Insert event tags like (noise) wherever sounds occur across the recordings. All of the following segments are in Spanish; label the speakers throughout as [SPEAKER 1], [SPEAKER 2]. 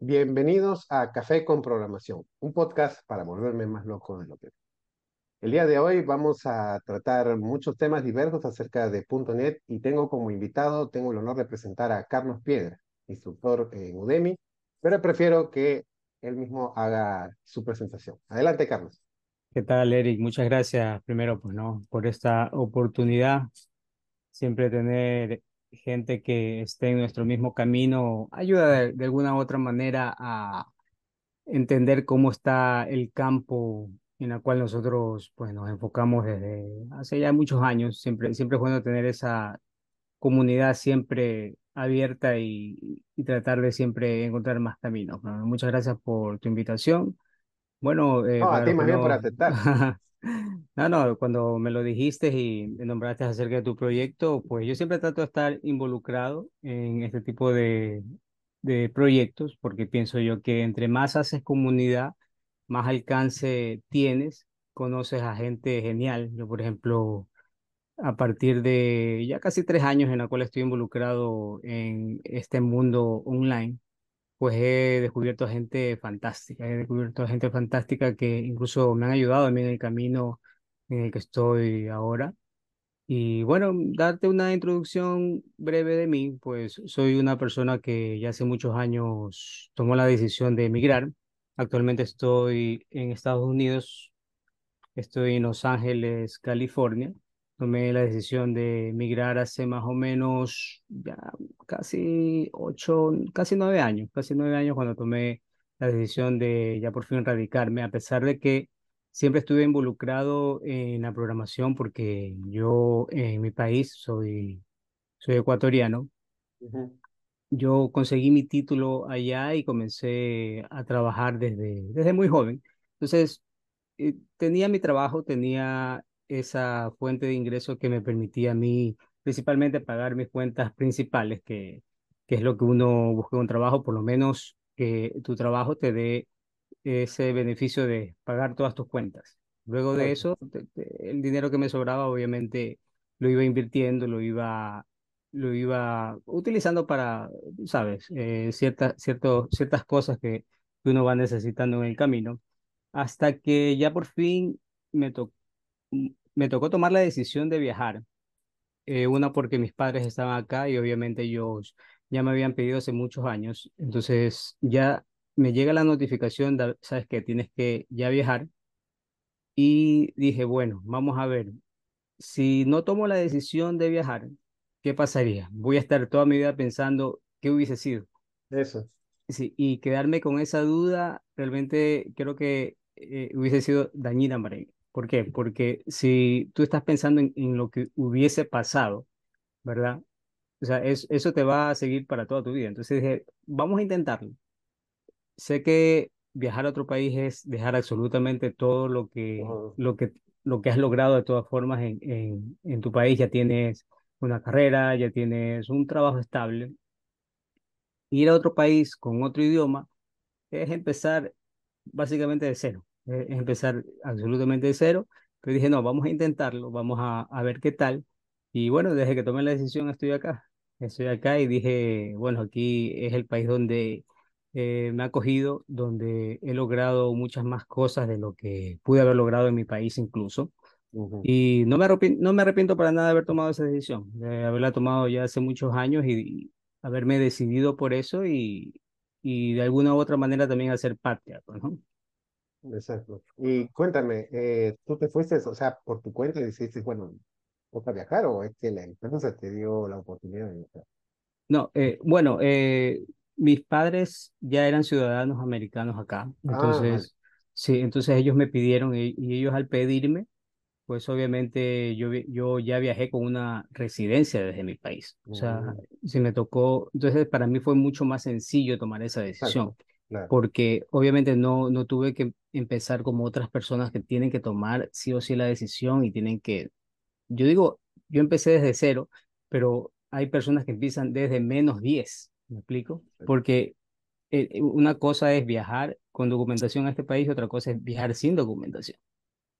[SPEAKER 1] Bienvenidos a Café con Programación, un podcast para volverme más loco de lo que. El día de hoy vamos a tratar muchos temas diversos acerca de .NET y tengo como invitado, tengo el honor de presentar a Carlos Piedra, instructor en Udemy, pero prefiero que él mismo haga su presentación. Adelante, Carlos.
[SPEAKER 2] ¿Qué tal, Eric? Muchas gracias primero pues, ¿no? por esta oportunidad. Siempre tener gente que esté en nuestro mismo camino ayuda de, alguna u otra manera a entender cómo está el campo en el cual nosotros pues, nos enfocamos desde hace ya muchos años. Siempre, siempre es bueno tener esa comunidad siempre abierta y, y tratar de siempre encontrar más caminos. muchas gracias por tu invitación. Bueno, eh,
[SPEAKER 1] No, a ti más bien por aceptar. (laughs)
[SPEAKER 2] no, no, cuando me lo dijiste y nombraste acerca de tu proyecto, pues yo siempre trato de estar involucrado en este tipo de, de proyectos, porque pienso yo que entre más haces comunidad, más alcance tienes, conoces a gente genial. Yo, por ejemplo, a partir de ya casi tres años en la cual estoy involucrado en este mundo online pues he descubierto gente fantástica, he descubierto gente fantástica que incluso me han ayudado a mí en el camino en el que estoy ahora. Y bueno, darte una introducción breve de mí, pues soy una persona que ya hace muchos años tomó la decisión de emigrar. Actualmente estoy en Estados Unidos, estoy en Los Ángeles, California. Tomé la decisión de emigrar hace más o menos ya casi ocho, casi nueve años, casi nueve años cuando tomé la decisión de ya por fin radicarme, a pesar de que siempre estuve involucrado en la programación porque yo en mi país soy, soy ecuatoriano.
[SPEAKER 1] Ujú.
[SPEAKER 2] Yo conseguí mi título allá y comencé a trabajar desde, desde muy joven. Entonces, eh, tenía mi trabajo, tenía esa fuente de ingreso que me permitía a mí principalmente pagar mis cuentas principales, que, que es lo que uno busca en un trabajo, por lo menos que tu trabajo te dé ese beneficio de pagar todas tus cuentas. Luego de eso, el dinero que me sobraba, obviamente, lo iba invirtiendo, lo iba, lo iba utilizando para, sabes, eh, ciertas, ciertos, ciertas cosas que uno va necesitando en el camino hasta que ya por fin me, to- me tocó tomar la decisión de viajar. Eh, una porque mis padres estaban acá y obviamente ellos ya me habían pedido hace muchos años. Entonces ya me llega la notificación, de, sabes que tienes que ya viajar. Y dije, bueno, vamos a ver, si no tomo la decisión de viajar, ¿qué pasaría? Voy a estar toda mi vida pensando qué hubiese sido.
[SPEAKER 1] Eso.
[SPEAKER 2] Sí, y quedarme con esa duda realmente creo que eh, hubiese sido dañina para mí. ¿Por qué? Porque si tú estás pensando en, en lo que hubiese pasado, ¿verdad? O sea, es- eso te va a seguir para toda tu vida. Entonces dije, vamos a intentarlo. Sé que viajar a otro país es dejar absolutamente todo lo que,
[SPEAKER 1] Ujú.
[SPEAKER 2] lo que, lo que has logrado de todas formas en, en, en tu país. Ya tienes una carrera, ya tienes un trabajo estable. Ir a otro país con otro idioma es empezar básicamente de cero, eh, es empezar absolutamente de cero, pero dije, no, vamos a intentarlo, vamos a, a ver qué tal. Y bueno, desde que tomé la decisión estoy acá, estoy acá y dije, bueno, aquí es el país donde eh, me ha acogido, donde he logrado muchas más cosas de lo que pude haber logrado en mi país incluso.
[SPEAKER 1] Ujú.
[SPEAKER 2] Y no me arrepiento, no me arrepiento para nada de haber tomado esa decisión, de haberla tomado ya hace muchos años y, y haberme decidido por eso y, y de alguna u otra manera también hacer patria, pues, ¿no?
[SPEAKER 1] Exacto. Y cuéntame, eh, ¿tú te fuiste, o sea, por tu cuenta y decidiste, bueno, toca viajar o es que la empresa te dio la oportunidad de viajar?
[SPEAKER 2] No, eh, bueno, eh, mis padres ya eran ciudadanos americanos acá,
[SPEAKER 1] Ah, vale.
[SPEAKER 2] entonces, sí, entonces ellos me pidieron y, y ellos al pedirme, pues obviamente yo, vi- yo ya viajé con una residencia desde mi país, o sea,
[SPEAKER 1] Mm,
[SPEAKER 2] si me tocó, entonces para mí fue mucho más sencillo tomar esa decisión,
[SPEAKER 1] exacto, claro.
[SPEAKER 2] porque obviamente no, no tuve que empezar como otras personas que tienen que tomar sí o sí la decisión y tienen que yo digo, yo empecé desde cero, pero hay personas que empiezan desde menos diez ¿me explico? Porque eh, eh, una cosa es viajar con documentación a este país y otra cosa es viajar sin documentación,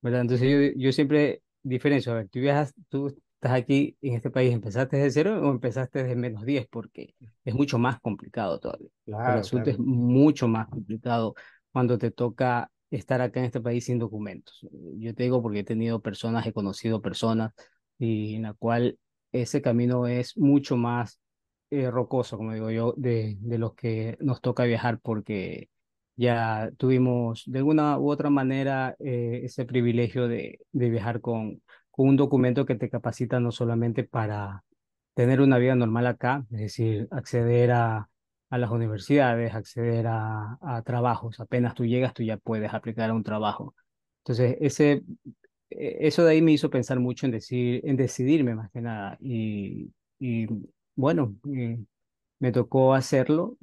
[SPEAKER 2] ¿verdad? Entonces yo, yo siempre diferencio, a ver, tú viajas, tú estás aquí en este país, ¿empezaste de cero o empezaste de menos 10? Porque es mucho más complicado todavía. El
[SPEAKER 1] Claro,
[SPEAKER 2] asunto es
[SPEAKER 1] claro.
[SPEAKER 2] mucho más complicado cuando te toca estar acá en este país sin documentos. Yo te digo porque he tenido personas, he conocido personas y en la cual ese camino es mucho más eh, rocoso, como digo yo, de, de los que nos toca viajar porque ya tuvimos de alguna u otra manera eh, ese privilegio de, de viajar con un documento que te capacita no solamente para tener una vida normal acá, es decir, acceder a, a las universidades, acceder a, a trabajos. Apenas tú llegas, tú ya puedes aplicar a un trabajo. Entonces, ese, eh, eso de ahí me hizo pensar mucho en, decir, en decidirme más que nada. Y, y bueno, eh, me tocó hacerlo.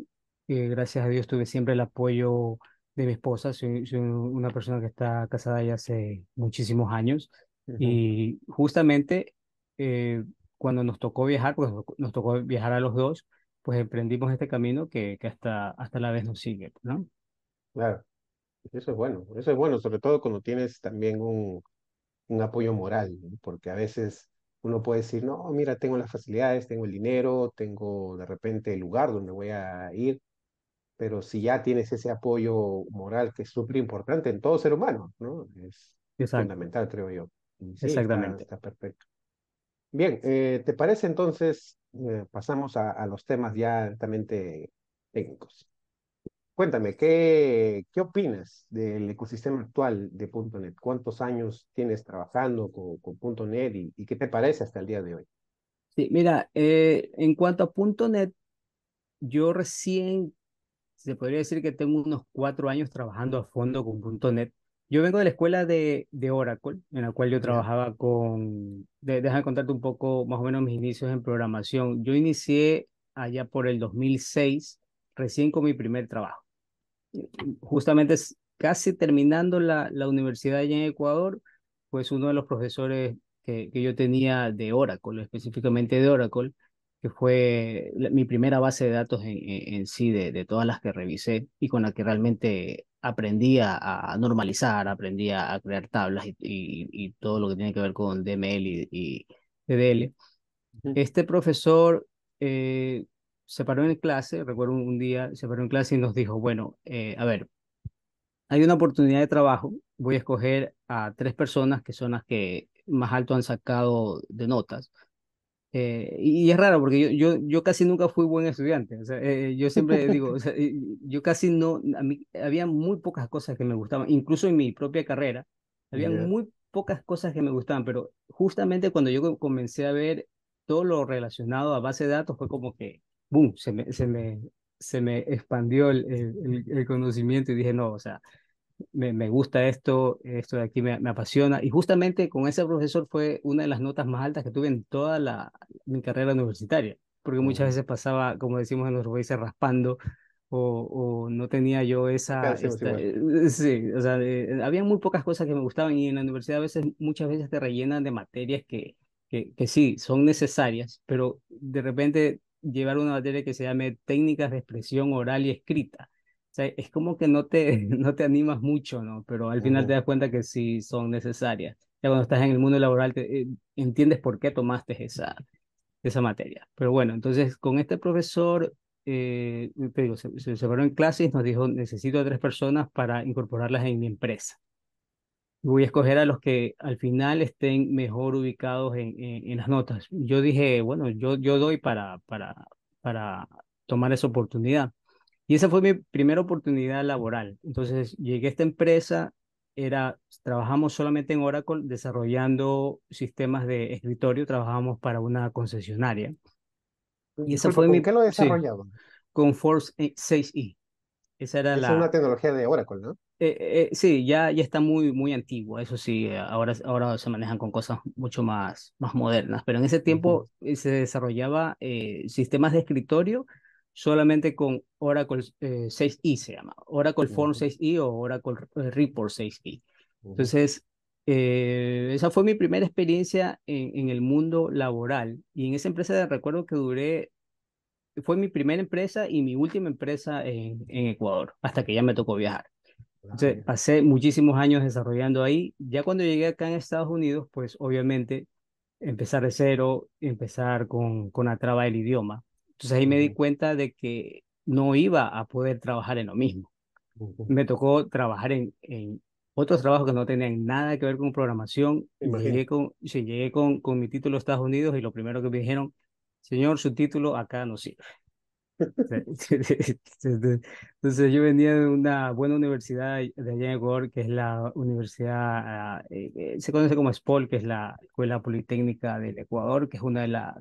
[SPEAKER 2] Eh, gracias a Dios tuve siempre el apoyo de mi esposa. Soy, soy una persona que está casada ya hace muchísimos años. Y justamente eh, cuando nos tocó viajar, pues nos tocó viajar a los dos, pues emprendimos este camino que, que hasta, hasta la vez nos sigue, ¿no?
[SPEAKER 1] Claro, eso es bueno. Eso es bueno, sobre todo cuando tienes también un, un apoyo moral, ¿no? Porque a veces uno puede decir, no, mira, tengo las facilidades, tengo el dinero, tengo de repente el lugar donde voy a ir, pero si ya tienes ese apoyo moral que es súper importante en todo ser humano, ¿no? Es
[SPEAKER 2] Exacto,
[SPEAKER 1] fundamental, creo yo. Sí,
[SPEAKER 2] exactamente.
[SPEAKER 1] está perfecto. Bien, eh, ¿te parece entonces? eh, pasamos a, a los temas ya altamente técnicos. Cuéntame, ¿qué, qué opinas del ecosistema actual de punto .NET? ¿Cuántos años tienes trabajando con, con punto .NET y, y qué te parece hasta el día de hoy?
[SPEAKER 2] Sí, mira, eh, en cuanto a punto .NET, yo recién se podría decir que tengo unos cuatro años trabajando a fondo con punto .NET. Yo vengo de la escuela de, de Oracle, en la cual yo trabajaba con, de, déjame contarte un poco más o menos mis inicios en programación. Yo inicié allá por el 2006, recién con mi primer trabajo. Justamente casi terminando la, la universidad allá en Ecuador, pues uno de los profesores que, que yo tenía de Oracle, específicamente de Oracle, que fue mi primera base de datos en, en- sí, de, de todas las que revisé y con la que realmente aprendí a, normalizar, aprendí a, crear tablas y, y, y todo lo que tiene que ver con DML y, y DDL.
[SPEAKER 1] Ujú.
[SPEAKER 2] Este profesor eh, se paró en clase, recuerdo un, un día, se paró en clase y nos dijo, bueno, eh, a ver, hay una oportunidad de trabajo, voy a escoger a tres personas que son las que más alto han sacado de notas. Eh, y, y es raro porque yo, yo, yo casi nunca fui buen estudiante. O sea, eh, yo siempre digo, o sea, (laughs) eh, yo casi no, a mí había muy pocas cosas que me gustaban, incluso en mi propia carrera, había
[SPEAKER 1] ¿Ya?
[SPEAKER 2] muy pocas cosas que me gustaban, pero justamente cuando yo co- comencé a ver todo lo relacionado a base de datos, fue como que, boom, se me, se me, se me expandió el, el el conocimiento y dije, no, o sea me, me gusta esto, esto de aquí me, me apasiona. Y justamente con ese profesor fue una de las notas más altas que tuve en toda la, mi carrera universitaria, porque muchas veces pasaba, como decimos en nuestro país, raspando o, o no tenía yo esa, esta, eh, sí, o sea, eh, había muy pocas cosas que me gustaban y en la universidad a veces, muchas veces te rellenan de materias que, que, que sí, son necesarias, pero de repente llevar una materia que se llame técnicas de expresión oral y escrita sea, es como que no te, (laughs) no te animas mucho, ¿no? Pero al final te das cuenta que sí son necesarias. Ya cuando estás en el mundo laboral te, eh, entiendes por qué tomaste esa, esa materia. Pero bueno, entonces con este profesor, eh, te digo, se, se separó en clases nos dijo, necesito a tres personas para incorporarlas en mi empresa. Voy a escoger a los que al final estén mejor ubicados en, en, en las notas. Yo dije, bueno, yo, yo doy para, para, para tomar esa oportunidad. Y esa fue mi primera oportunidad laboral. Entonces llegué a esta empresa, era, trabajamos solamente en Oracle desarrollando sistemas de escritorio, trabajamos para una concesionaria. Y esa fue
[SPEAKER 1] ¿con
[SPEAKER 2] mi,
[SPEAKER 1] qué lo
[SPEAKER 2] sí,
[SPEAKER 1] desarrollaban?
[SPEAKER 2] con Force 6i. Esa era
[SPEAKER 1] Es una
[SPEAKER 2] la,
[SPEAKER 1] tecnología de Oracle, ¿no?
[SPEAKER 2] eh, eh, sí, ya, ya está muy, muy antigua, eso sí, eh, ahora, ahora se manejan con cosas mucho más, más modernas, pero en ese tiempo eh, se desarrollaba eh, sistemas de escritorio solamente con Oracle eh, 6i, se llama, Oracle Form
[SPEAKER 1] ujú,
[SPEAKER 2] 6i o Oracle eh, Report 6i.
[SPEAKER 1] ujú.
[SPEAKER 2] Entonces, eh, esa fue mi primera experiencia en, en el mundo laboral y en esa empresa recuerdo que duré, fue mi primera empresa y mi última empresa en, en Ecuador, hasta que ya me tocó viajar. Entonces, pasé muchísimos años desarrollando ahí. Ya cuando llegué acá en Estados Unidos, pues obviamente empezar de cero, empezar con, con la traba del idioma. Entonces ahí me di cuenta de que no iba a poder trabajar en lo mismo. Me tocó trabajar en, en otros trabajos que no tenían nada que ver con programación.
[SPEAKER 1] Imagino.
[SPEAKER 2] Llegué con, sí, llegué con, con mi título a Estados Unidos y lo primero que me dijeron, señor, su título acá no sirve. (laughs) Entonces yo venía de una buena universidad de allá en Ecuador, que es la universidad, ah, eh, eh, se conoce como SPOL, que es la Escuela Politécnica del Ecuador, que es una de las,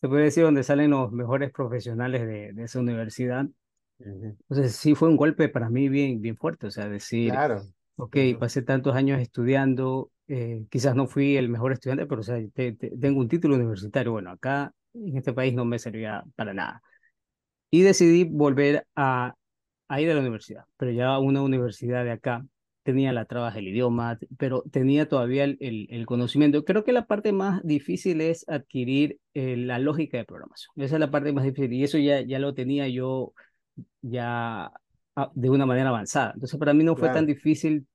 [SPEAKER 2] se puede decir, donde salen los mejores profesionales de, de esa universidad. Entonces sí fue un golpe para mí bien, bien fuerte, o sea, decir,
[SPEAKER 1] Claro.
[SPEAKER 2] ok, pasé tantos años estudiando, eh, quizás no fui el mejor estudiante, pero o sea, te- te- tengo un título universitario, bueno, acá en este país no me servía para nada y decidí volver a, a ir a la universidad, pero ya una universidad de acá tenía la traba del idioma, pero tenía todavía el, el, el conocimiento. Creo que la parte más difícil es adquirir eh, la lógica de programación. Esa es la parte más difícil y eso ya, ya lo tenía yo ya ah, de una manera avanzada. Entonces para mí no fue tan
[SPEAKER 1] Claro.
[SPEAKER 2] difícil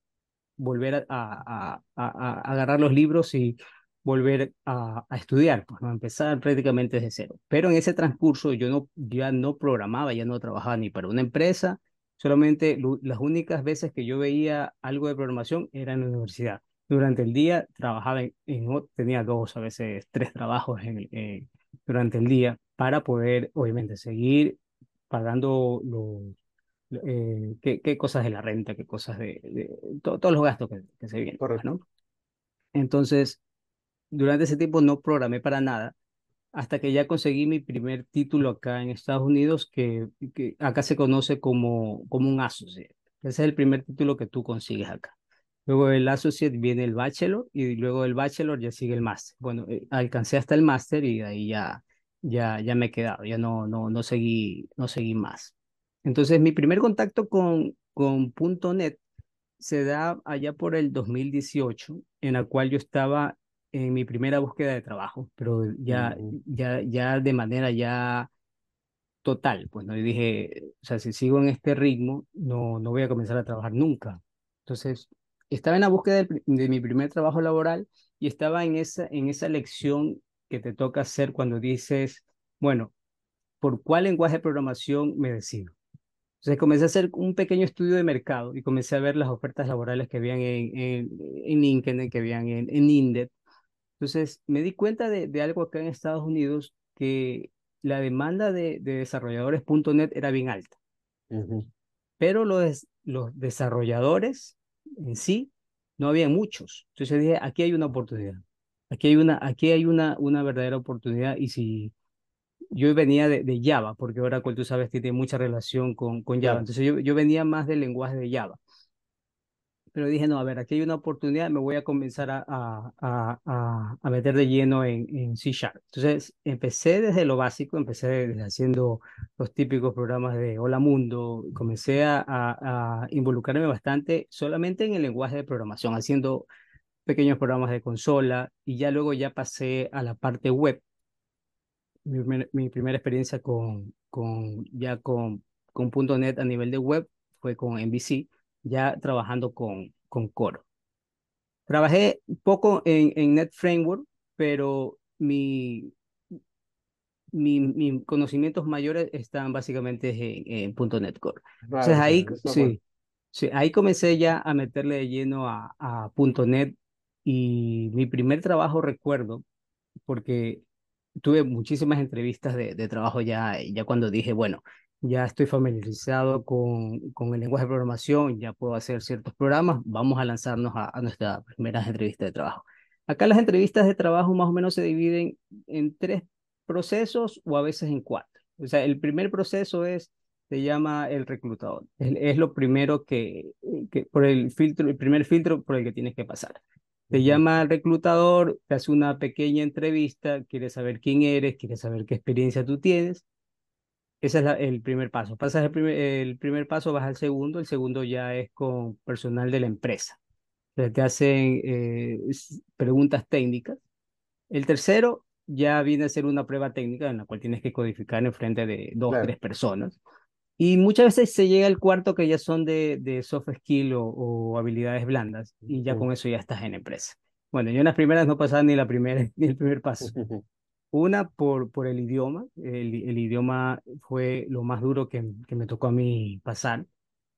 [SPEAKER 2] volver a, a, a, a- agarrar los libros y volver a, a estudiar, pues no empezar prácticamente desde cero. Pero en ese transcurso yo no, ya no programaba, ya no trabajaba ni para una empresa, solamente lo- las únicas veces que yo veía algo de programación era en la universidad. Durante el día trabajaba en, en tenía dos, a veces tres trabajos en, eh, durante el día para poder, obviamente, seguir pagando los eh, qué, qué cosas de la renta, qué cosas de, de to- todos los gastos que, que se vienen, pues,
[SPEAKER 1] Correcto.
[SPEAKER 2] ¿no? Entonces, durante ese tiempo no programé para nada, hasta que ya conseguí mi primer título acá en Estados Unidos, que, que acá se conoce como, como un associate. Ese es el primer título que tú consigues acá. Luego del associate viene el bachelor y luego del bachelor ya sigue el máster. Bueno, eh, alcancé hasta el máster y ahí ya, ya, ya me he quedado, ya no, no, no seguí, no seguí más. Entonces, mi primer contacto con, con .NET se da allá por el 2018, en la cual yo estaba en mi primera búsqueda de trabajo, pero ya,
[SPEAKER 1] Ujú,
[SPEAKER 2] ya, ya de manera ya total, pues no, y dije, o sea, si sigo en este ritmo, no, no voy a comenzar a trabajar nunca. Entonces, estaba en la búsqueda de, de mi primer trabajo laboral y estaba en esa, en esa lección que te toca hacer cuando dices, bueno, ¿por cuál lenguaje de programación me decido? Entonces comencé a hacer un pequeño estudio de mercado y comencé a ver las ofertas laborales que habían en, en, en LinkedIn, que habían en, en Indeed. Entonces me di cuenta de, de algo acá en Estados Unidos, que la demanda de, de desarrolladores punto .NET era bien alta, pero los, los desarrolladores en sí no había muchos. Entonces dije, aquí hay una oportunidad. Aquí hay una, aquí hay una, una verdadera oportunidad y si yo venía de, de Java, porque Oracle, tú sabes, tiene mucha relación con, con Java. Entonces yo, yo venía más del lenguaje de Java. Pero dije, no, a ver, aquí hay una oportunidad, me voy a comenzar a, a, a, a- meter de lleno en, en C Sharp. Entonces empecé desde lo básico, empecé haciendo los típicos programas de Hola Mundo, comencé a, involucrarme bastante solamente en el lenguaje de programación, haciendo pequeños programas de consola y ya luego ya pasé a la parte web mi, mi primera experiencia con, con ya con, con .NET a nivel de web fue con MVC, ya trabajando con, con Core. Trabajé poco en, en Net Framework, pero mi, mi, mis conocimientos mayores están básicamente en, en .NET Core. Entonces ahí,
[SPEAKER 1] eso es bueno.
[SPEAKER 2] sí, sí, ahí comencé ya a meterle de lleno a, a .NET y mi primer trabajo recuerdo porque tuve muchísimas entrevistas de, de trabajo ya, ya cuando dije, bueno, ya estoy familiarizado con, con el lenguaje de programación, ya puedo hacer ciertos programas, vamos a lanzarnos a, a nuestras primeras entrevistas de trabajo. Acá las entrevistas de trabajo más o menos se dividen en tres procesos o a veces en cuatro. O sea, el primer proceso es, se llama el reclutador. Es, es lo primero que, que, por el filtro, el primer filtro por el que tienes que pasar. Te llama el reclutador, te hace una pequeña entrevista, quiere saber quién eres, quiere saber qué experiencia tú tienes. Ese es la- el primer paso. Pasas el primer, el primer paso, vas al segundo. El segundo ya es con personal de la empresa. O te hacen eh, preguntas técnicas. El tercero ya viene a ser una prueba técnica en la cual tienes que codificar en frente de dos,
[SPEAKER 1] Claro.
[SPEAKER 2] tres personas. Y muchas veces se llega al cuarto que ya son de, de soft skill o, o habilidades blandas y ya con eso ya estás en empresa. Bueno, yo en las primeras no pasaba ni la primera, (laughs) ni el primer paso. (laughs) Una por, por el idioma. El, el idioma fue lo más duro que, que me tocó a mí pasar.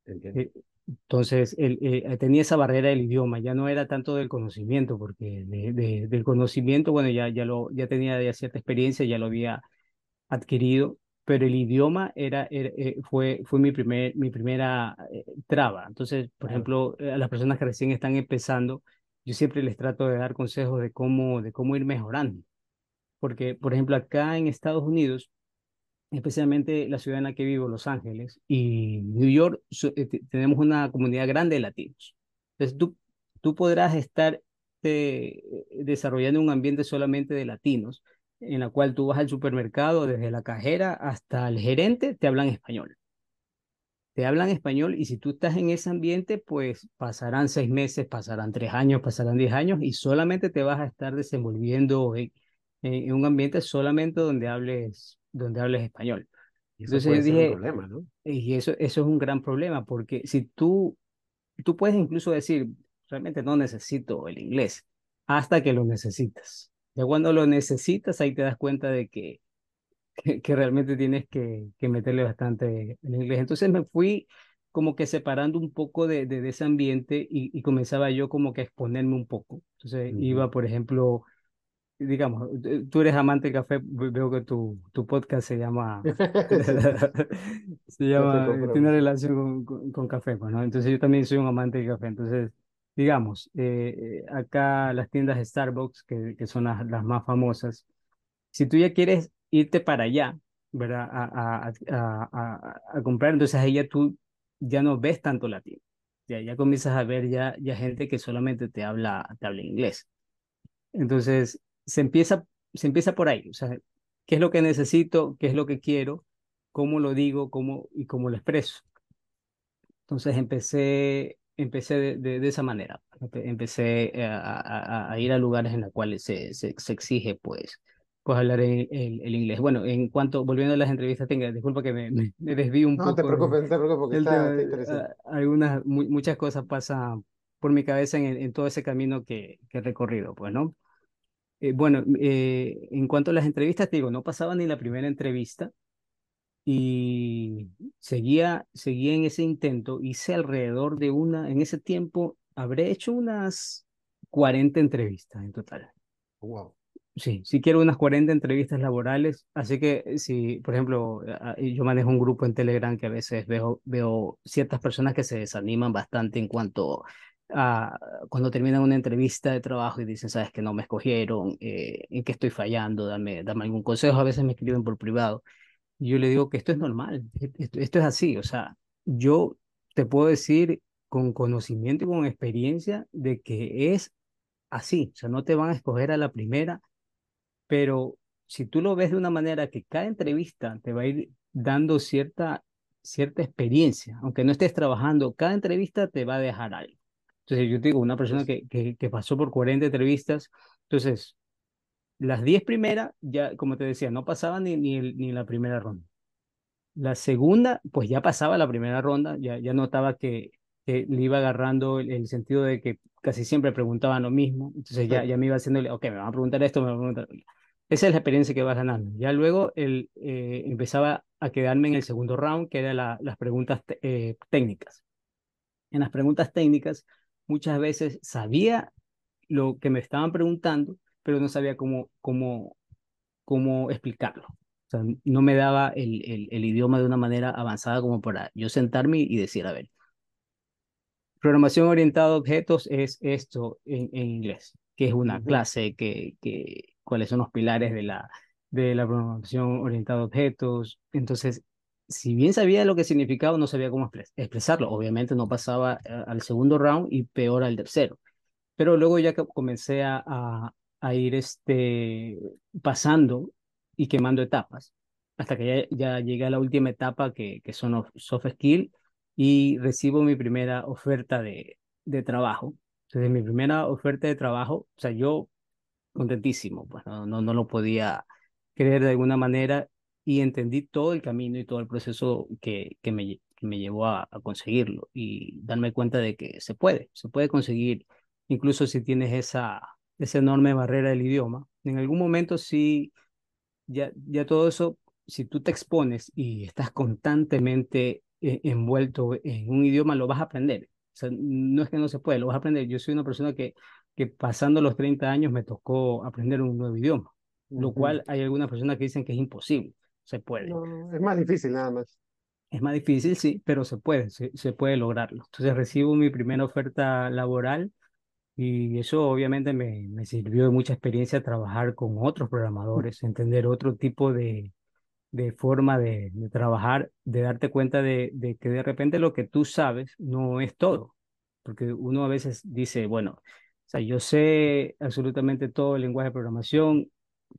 [SPEAKER 2] Eh, entonces, el, eh, tenía esa barrera del idioma, ya no era tanto del conocimiento, porque de, del conocimiento, bueno, ya, ya, lo, ya tenía ya cierta experiencia, ya lo había adquirido, pero el idioma era, eh, fue, fue mi, primer, mi primera traba. Entonces, por ejemplo, a las personas que recién están empezando, yo siempre les trato de dar consejos de cómo, de cómo ir mejorando. Porque, por ejemplo, acá en Estados Unidos, especialmente la ciudad en la que vivo, Los Ángeles y New York, eh, tenemos una comunidad grande de latinos. Entonces, tú, tú podrás estar eh, desarrollando un ambiente solamente de latinos, en la cual tú vas al supermercado, desde la cajera hasta el gerente, te hablan español te hablan español y si tú estás en ese ambiente, pues pasarán seis meses, pasarán tres años, pasarán diez años y solamente te vas a estar desenvolviendo en, en un ambiente solamente donde hables, donde hables español.
[SPEAKER 1] Y eso Entonces dije, un problema, ¿no?
[SPEAKER 2] Y eso, eso es un gran problema porque si tú, tú puedes incluso decir, realmente no necesito el inglés hasta que lo necesitas. Ya cuando lo necesitas, ahí te das cuenta de que que, realmente tienes que, que, meterle bastante en inglés. Entonces me fui como que separando un poco de, de, ese ambiente y, y, comenzaba yo como que a exponerme un poco. Entonces iba, por ejemplo, digamos, tú eres amante del café, veo que tu, tu podcast se llama, (laughs) (laughs) se llama, tiene relación con, con, café, pues, ¿no? Entonces yo también soy un amante del café, entonces, digamos, eh, eh, acá las tiendas de Starbucks, que, que son las, las más famosas, si tú ya quieres irte para allá, ¿verdad? A, a, a, a, comprar, entonces ahí ya tú ya no ves tanto latino. Ya, ya comienzas a ver ya, ya gente que solamente te habla, te habla inglés. Entonces, se empieza, se empieza por ahí. O sea, ¿qué es lo que necesito? ¿Qué es lo que quiero? ¿Cómo lo digo? ¿Cómo, y cómo lo expreso? Entonces empecé, empecé de, de, esa manera. Empecé a, a, ir a lugares en los cuales se, se, se exige, pues, pues hablar el, el, inglés. Bueno, en cuanto, volviendo a las entrevistas, tenga, disculpa que me, me, desvío un poco.
[SPEAKER 1] No te preocupes, no te preocupes, porque está, interesante.
[SPEAKER 2] Ah, algunas, muchas cosas pasan por mi cabeza en, en todo ese camino que, que he recorrido, pues, ¿no? Eh, bueno, eh, en cuanto a las entrevistas, te digo, no pasaba ni la primera entrevista y seguía, seguía en ese intento, hice alrededor de una, en ese tiempo, habré hecho unas 40 entrevistas en total.
[SPEAKER 1] Wow.
[SPEAKER 2] Sí, sí quiero unas 40 entrevistas laborales, así que eh, si, por ejemplo, yo manejo un grupo en Telegram que a veces veo, veo ciertas personas que se desaniman bastante en cuanto a cuando terminan una entrevista de trabajo y dicen, sabes que no me escogieron, eh, en qué estoy fallando, dame, dame algún consejo, a veces me escriben por privado. Y yo le digo que esto es normal, e-, esto, esto es así, o sea, yo te puedo decir con conocimiento y con experiencia de que es así, o sea, no te van a escoger a la primera pero si tú lo ves de una manera que cada entrevista te va a ir dando cierta, cierta experiencia, aunque no estés trabajando, cada entrevista te va a dejar algo. Entonces, yo digo, una persona que, que, que pasó por 40 entrevistas, entonces, las 10 primeras, ya, como te decía, no pasaban ni, ni, ni la primera ronda. La segunda, pues ya pasaba la primera ronda, ya, ya notaba que, que le iba agarrando el, sentido de que casi siempre preguntaban lo mismo, entonces ya, ya me iba haciéndole, ok, me van a preguntar esto, me van a preguntar... Esa es la experiencia que vas ganando. Ya luego el, eh, empezaba a quedarme en el segundo round, que eran las preguntas eh, técnicas. En las preguntas técnicas, muchas veces sabía lo que me estaban preguntando, pero no sabía cómo, cómo, cómo explicarlo. O sea, no me daba el, el, el idioma de una manera avanzada como para yo sentarme y decir, a ver, programación orientada a objetos es esto en, en inglés, que es una clase, que, que, cuáles son los pilares de la, de la programación orientada a objetos. Entonces, si bien sabía lo que significaba, no sabía cómo expresarlo. Obviamente no pasaba eh, al segundo round y peor al tercero. Pero luego ya que comencé a, a, ir este, pasando y quemando etapas, hasta que ya, ya llegué a la última etapa que, que son soft skills y recibo mi primera oferta de, de trabajo. Entonces, mi primera oferta de trabajo, o sea, yo contentísimo, pues no, no, no lo podía creer de alguna manera y entendí todo el camino y todo el proceso que, que, me, que me llevó a, a, conseguirlo y darme cuenta de que se puede, se puede conseguir, incluso si tienes esa, esa enorme barrera del idioma. En algún momento sí, ya, ya todo eso, si tú te expones y estás constantemente eh, envuelto en un idioma, lo vas a aprender. O sea, no es que no se puede, lo vas a aprender. Yo soy una persona que, que pasando los 30 años me tocó aprender un nuevo idioma, lo
[SPEAKER 1] Ujú.
[SPEAKER 2] cual hay algunas personas que dicen que es imposible. Se puede.
[SPEAKER 1] No, es más difícil nada más.
[SPEAKER 2] Es más difícil, sí, pero se puede, se, se puede lograrlo. Entonces recibo mi primera oferta laboral y eso obviamente me, me sirvió de mucha experiencia trabajar con otros programadores, entender otro tipo de, de forma de, de trabajar, de darte cuenta de, de que de repente lo que tú sabes no es todo, porque uno a veces dice, bueno, o sea, yo sé absolutamente todo el lenguaje de programación,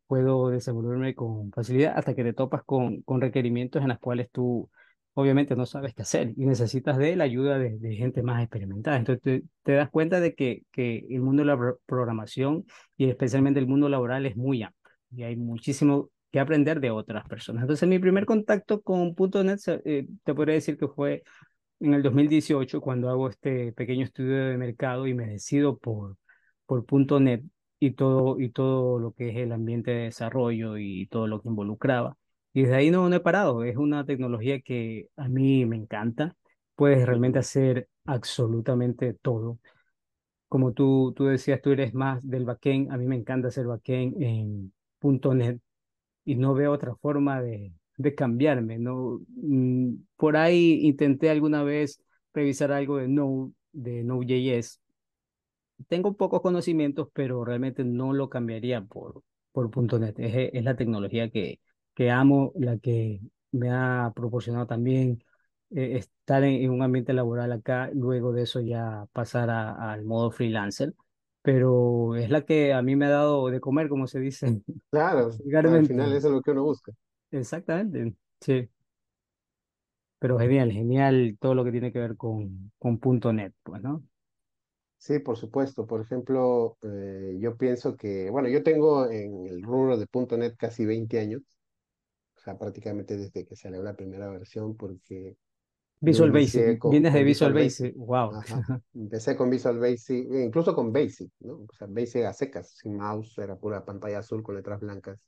[SPEAKER 2] puedo desenvolverme con facilidad hasta que te topas con, con requerimientos en los cuales tú obviamente no sabes qué hacer y necesitas de la ayuda de, de gente más experimentada. Entonces te, te das cuenta de que, que el mundo de la pro- programación y especialmente el mundo laboral es muy amplio y hay muchísimo que aprender de otras personas. Entonces mi primer contacto con .NET eh, te podría decir que fue en el 2018 cuando hago este pequeño estudio de mercado y me decido por, por .NET y todo, y todo lo que es el ambiente de desarrollo y todo lo que involucraba. Y desde ahí no, no he parado. Es una tecnología que a mí me encanta. Puedes realmente hacer absolutamente todo. Como tú, tú decías, tú eres más del backend. A mí me encanta hacer backend en .NET y no veo otra forma de, de cambiarme, ¿no? Mm, Por ahí intenté alguna vez revisar algo de Node, de Node.js. Tengo pocos conocimientos, pero realmente no lo cambiaría por, por punto .NET. Es, es la tecnología que, que amo, la que me ha proporcionado también eh, estar en, en un ambiente laboral acá, luego de eso ya pasar al modo freelancer, pero es la que a mí me ha dado de comer, como se dice (laughs)
[SPEAKER 1] Claro, al final eso es lo que uno busca.
[SPEAKER 2] Exactamente, sí, pero genial, genial todo lo que tiene que ver con, con punto .NET, pues, ¿no?
[SPEAKER 1] Sí, por supuesto. Por ejemplo, eh, yo pienso que, bueno, yo tengo en el rubro de .NET casi 20 años, o sea, prácticamente desde que salió la primera versión, porque
[SPEAKER 2] Visual Basic,
[SPEAKER 1] con,
[SPEAKER 2] vienes de Visual
[SPEAKER 1] Basic.
[SPEAKER 2] Basic, wow,
[SPEAKER 1] Ajá. (laughs) Empecé con Visual Basic, e incluso con Basic, ¿no? O sea, Basic a secas, sin mouse, era pura pantalla azul con letras blancas.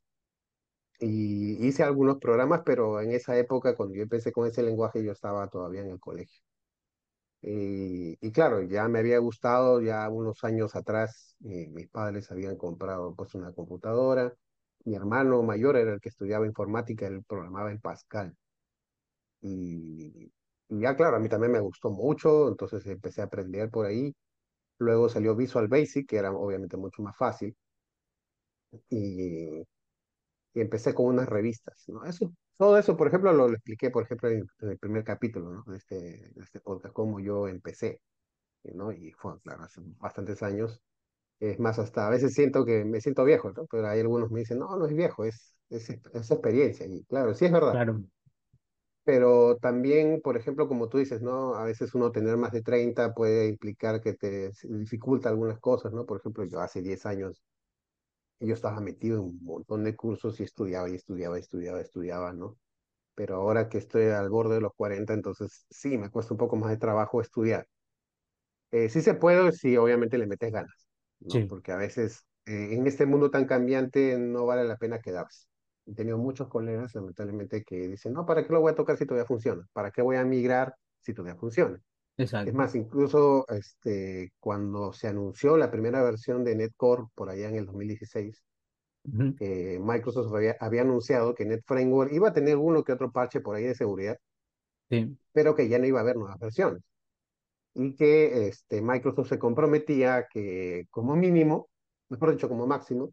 [SPEAKER 1] Y hice algunos programas, pero en esa época, cuando yo empecé con ese lenguaje, yo estaba todavía en el colegio. Y, y claro, ya me había gustado, ya unos años atrás, eh, mis padres habían comprado pues una computadora. Mi hermano mayor era el que estudiaba informática, él programaba en Pascal. Y, y ya claro, a mí también me gustó mucho, entonces empecé a aprender por ahí. Luego salió Visual Basic, que era obviamente mucho más fácil. Y, y empecé con unas revistas, ¿no? Eso, todo eso, por ejemplo, lo, lo expliqué, por ejemplo, en, en el primer capítulo, ¿no? De este, de este podcast, cómo yo empecé, ¿no? Y fue, claro, hace bastantes años. Es más, hasta a veces siento que me siento viejo, ¿no? Pero hay algunos que me dicen, no, no es viejo, es, es, es experiencia. Y claro, sí es verdad.
[SPEAKER 2] claro,
[SPEAKER 1] Pero también, por ejemplo, como tú dices, ¿no? A veces uno tener más de 30 puede implicar que te dificulta algunas cosas, ¿no? Por ejemplo, yo hace 10 años yo estaba metido en un montón de cursos y estudiaba y estudiaba y estudiaba, estudiaba, ¿no? Pero ahora que estoy al borde de los 40 entonces sí, me cuesta un poco más de trabajo estudiar. Eh, sí se puede si obviamente le metes ganas, ¿no?
[SPEAKER 2] sí,
[SPEAKER 1] Porque a veces eh, en este mundo tan cambiante no vale la pena quedarse. He tenido muchos colegas, lamentablemente, que dicen, no, ¿para qué lo voy a tocar si todavía funciona? ¿Para qué voy a migrar si todavía funciona? Es
[SPEAKER 2] exacto.
[SPEAKER 1] más, incluso este, cuando se anunció la primera versión de NetCore por allá en el 2016,
[SPEAKER 2] Ujú,
[SPEAKER 1] eh, Microsoft había, había anunciado que Net Framework iba a tener uno que otro parche por ahí de seguridad,
[SPEAKER 2] Sí,
[SPEAKER 1] pero que ya no iba a haber nuevas versiones. Y que este, Microsoft se comprometía que como mínimo, mejor dicho, como máximo,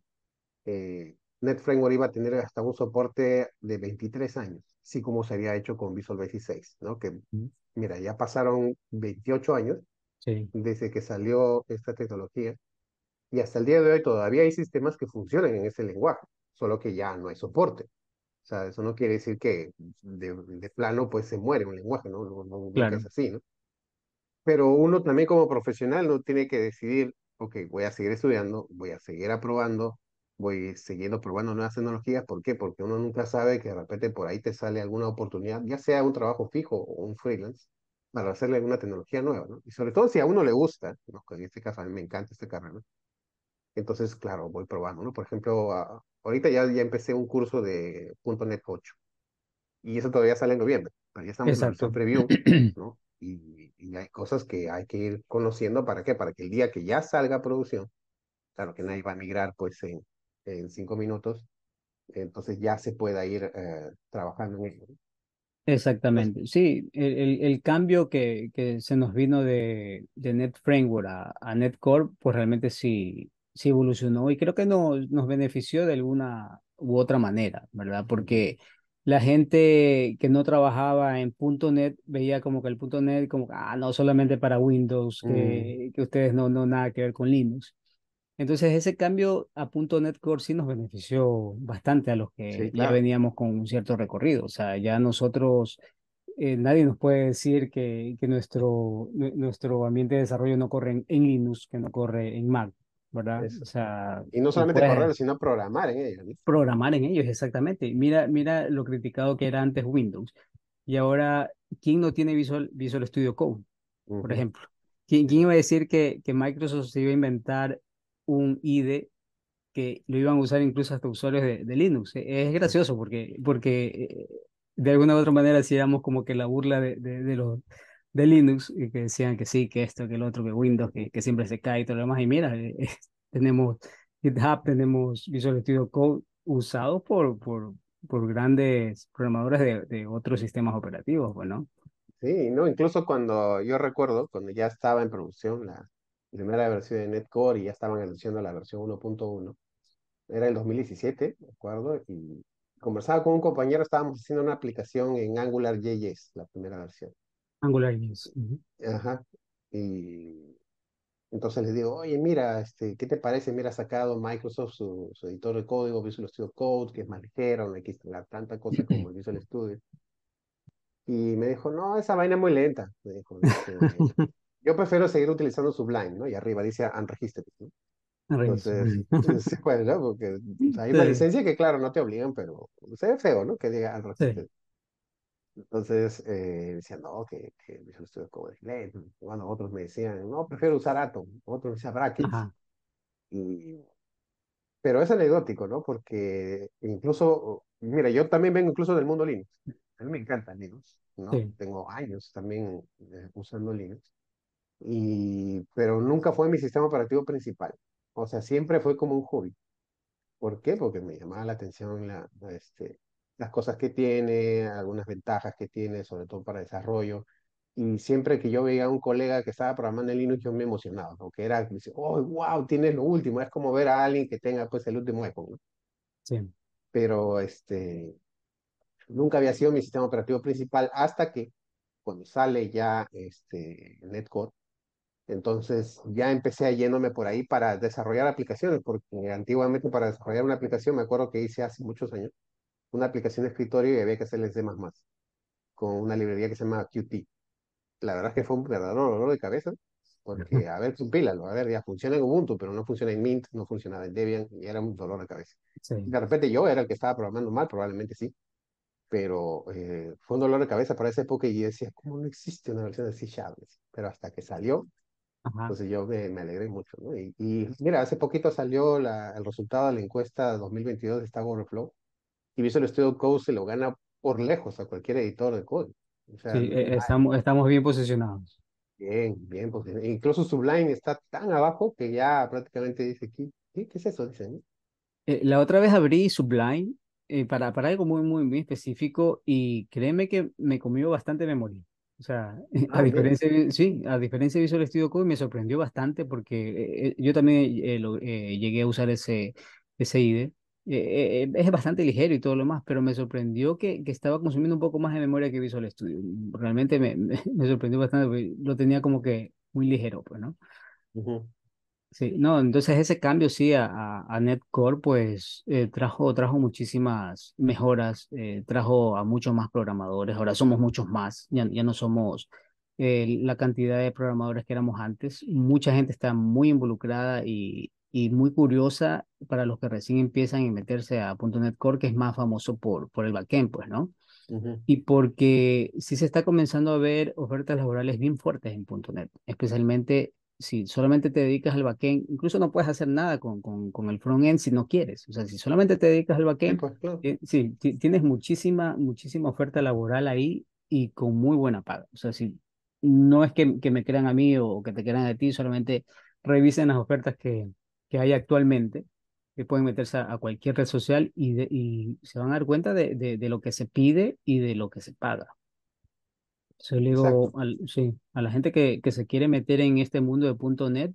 [SPEAKER 1] eh, Net Framework iba a tener hasta un soporte de 23 años, así como se había hecho con Visual Basic 6, ¿no? Que,
[SPEAKER 2] ujú,
[SPEAKER 1] mira, ya pasaron 28 años
[SPEAKER 2] sí,
[SPEAKER 1] desde que salió esta tecnología y hasta el día de hoy todavía hay sistemas que funcionan en ese lenguaje, solo que ya no hay soporte. O sea, eso no quiere decir que de, de plano pues se muere un lenguaje, ¿no? No, no, nunca es
[SPEAKER 2] claro,
[SPEAKER 1] así, ¿no? Pero uno también como profesional no tiene que decidir, ok, voy a seguir estudiando, voy a seguir aprobando, voy siguiendo probando nuevas tecnologías. ¿Por qué? Porque uno nunca sabe que de repente por ahí te sale alguna oportunidad, ya sea un trabajo fijo o un freelance, para hacerle alguna tecnología nueva, ¿no? Y sobre todo si a uno le gusta, ¿no? Que en este caso a mí me encanta esta carrera, Entonces, claro, voy probando, ¿no? Por ejemplo, ahorita ya, ya empecé un curso de .NET 8 y eso todavía sale en noviembre, pero ya estamos en
[SPEAKER 2] Exacto.
[SPEAKER 1] preview, (clears throat) ¿no? Y, y, hay cosas que hay que ir conociendo, ¿para qué? Para que el día que ya salga a producción, claro que nadie va a migrar pues en, en cinco minutos, entonces ya se pueda ir eh, trabajando en ello.
[SPEAKER 2] Exactamente. Sí, el, el, cambio que, que se nos vino de, de Net Framework a, a Net Core, pues realmente sí, sí evolucionó y creo que nos, nos benefició de alguna u otra manera, ¿verdad? Porque la gente que no trabajaba en .NET veía como que el .NET como, ah, no, solamente para Windows, que, mm. que ustedes no, no nada que ver con Linux. Entonces ese cambio a .NET Core sí nos benefició bastante a los que
[SPEAKER 1] sí,
[SPEAKER 2] claro. ya veníamos con un cierto recorrido. O sea, ya nosotros, eh, nadie nos puede decir que, que nuestro, nuestro ambiente de desarrollo no corre en, en Linux, que no corre en Mac, ¿verdad?
[SPEAKER 1] Eso.
[SPEAKER 2] O sea,
[SPEAKER 1] y no solamente puedes... correr, sino programar en ellos. ¿no?
[SPEAKER 2] Programar en ellos, exactamente. Mira, mira lo criticado que era antes Windows. Y ahora, ¿quién no tiene Visual, Visual Studio Code? Uh -huh. Por ejemplo. ¿Quién, ¿Quién iba a decir que, que Microsoft se iba a inventar un IDE que lo iban a usar incluso hasta usuarios de, de Linux. Es gracioso porque, porque de alguna u otra manera hacíamos como que la burla de, de, de los de Linux y que decían que sí, que esto, que el otro, que Windows, que, que siempre se cae y todo lo demás. Y mira, eh, (laughs) tenemos GitHub, tenemos Visual Studio Code usados por, por, por grandes programadores de, de otros sistemas operativos, bueno.
[SPEAKER 1] Sí, no, incluso cuando yo recuerdo, cuando ya estaba en producción la, primera versión de Netcore y ya estaban anunciando la versión 1.1. Era el 2017, ¿de acuerdo? Y conversaba con un compañero, estábamos haciendo una aplicación en AngularJS, la primera versión.
[SPEAKER 2] AngularJS. Uh
[SPEAKER 1] -huh. Ajá. Y entonces les digo, oye, mira, este, ¿qué te parece? Mira, ha sacado Microsoft su, su, editor de código, Visual Studio Code, que es más ligero, no hay que instalar tanta cosa como el Visual (laughs) Studio. Y me dijo, no, esa vaina es muy lenta. Me dijo, este, (laughs) yo prefiero seguir utilizando Sublime, ¿no? Y arriba dice Unregistered, ¿no? Entonces, sí, pues, (laughs) ¿no? Porque hay una sí. licencia que, claro, no te obligan, pero se ve feo, ¿no? Que diga Unregistered. Sí. Entonces, eh, decían, no, que, que Visual Studio Code es lento. Bueno, otros me decían, no, prefiero usar Atom. Otros me decían Brackets.
[SPEAKER 2] Ajá.
[SPEAKER 1] Y... Pero es anecdótico, ¿no? Porque incluso, mira, yo también vengo incluso del mundo Linux. A mí me encanta Linux, ¿no? Sí. Tengo años también eh, usando Linux y, pero nunca fue mi sistema operativo principal. O sea, siempre fue como un hobby. ¿Por qué? Porque me llamaba la atención la, este, las cosas que tiene, algunas ventajas que tiene, sobre todo para desarrollo. Y siempre que yo veía a un colega que estaba programando en Linux, yo me emocionaba, porque era, me dice, oh, wow, tienes lo último. Es como ver a alguien que tenga pues el último iPhone, ¿no?
[SPEAKER 2] Sí.
[SPEAKER 1] Pero este, nunca había sido mi sistema operativo principal hasta que cuando sale ya este, Netcore, entonces ya empecé a yéndome por ahí para desarrollar aplicaciones, porque antiguamente para desarrollar una aplicación, me acuerdo que hice hace muchos años, una aplicación de escritorio y había que hacerles D++, con una librería que se llama Qt. La verdad es que fue un verdadero dolor de cabeza, porque, a ver, compílalo, a ver, ya funciona en Ubuntu, pero no funciona en Mint, no funcionaba en Debian, y era un dolor de cabeza.
[SPEAKER 2] Sí.
[SPEAKER 1] De repente yo era el que estaba programando mal, probablemente sí, pero eh, fue un dolor de cabeza para esa época y yo decía, ¿cómo no existe una versión de C Sharp? Pero hasta que salió,
[SPEAKER 2] Ajá.
[SPEAKER 1] entonces yo me, me, alegré mucho, ¿no? Y, y, mira, hace poquito salió la, el resultado de la encuesta 2022 de Stack Overflow y Visual Studio Code se lo gana por lejos a cualquier editor de código.
[SPEAKER 2] Sea, sí, eh, estamos, estamos bien posicionados.
[SPEAKER 1] Bien, bien posicionados. Incluso Sublime está tan abajo que ya prácticamente dice, ¿qué, qué, qué es eso? Dicen.
[SPEAKER 2] Eh, la otra vez abrí Sublime eh, para, para algo muy, muy, muy específico y créeme que me comió bastante memoria. O sea, (laughs)
[SPEAKER 1] Ah,
[SPEAKER 2] a
[SPEAKER 1] bien.
[SPEAKER 2] diferencia, sí, a diferencia de Visual Studio Code me sorprendió bastante porque eh, eh, yo también eh, lo- eh, llegué a usar ese, ese IDE. Eh, eh, es bastante ligero y todo lo más, pero me sorprendió que, que estaba consumiendo un poco más de memoria que Visual Studio. Realmente me, (laughs) me, me sorprendió bastante porque lo tenía como que muy ligero, pues, ¿no?
[SPEAKER 1] Ujú.
[SPEAKER 2] Sí, no, entonces ese cambio sí a, a, a Netcore pues eh, trajo, trajo muchísimas mejoras, eh, trajo a muchos más programadores, ahora somos muchos más, ya, ya no somos eh, la cantidad de programadores que éramos antes, mucha gente está muy involucrada y, y muy curiosa para los que recién empiezan a meterse a .NET Core, que es más famoso por, por el backend, pues, ¿no?
[SPEAKER 1] Ujú.
[SPEAKER 2] Y porque sí se está comenzando a ver ofertas laborales bien fuertes en .NET, especialmente si solamente te dedicas al backend, incluso no puedes hacer nada con, con, con el frontend si no quieres. O sea, si solamente te dedicas al
[SPEAKER 1] Sí,
[SPEAKER 2] backend,
[SPEAKER 1] pues claro.
[SPEAKER 2] eh, sí, ti- tienes muchísima, muchísima oferta laboral ahí y con muy buena paga. O sea, si no es que, que me crean a mí o que te crean a ti, solamente revisen las ofertas que, que hay actualmente, que pueden meterse a, a cualquier red social y, de, y se van a dar cuenta de, de, de lo que se pide y de lo que se paga. Yo le digo
[SPEAKER 1] Exacto,
[SPEAKER 2] al- sí, a la gente que, que se quiere meter en este mundo de punto .NET,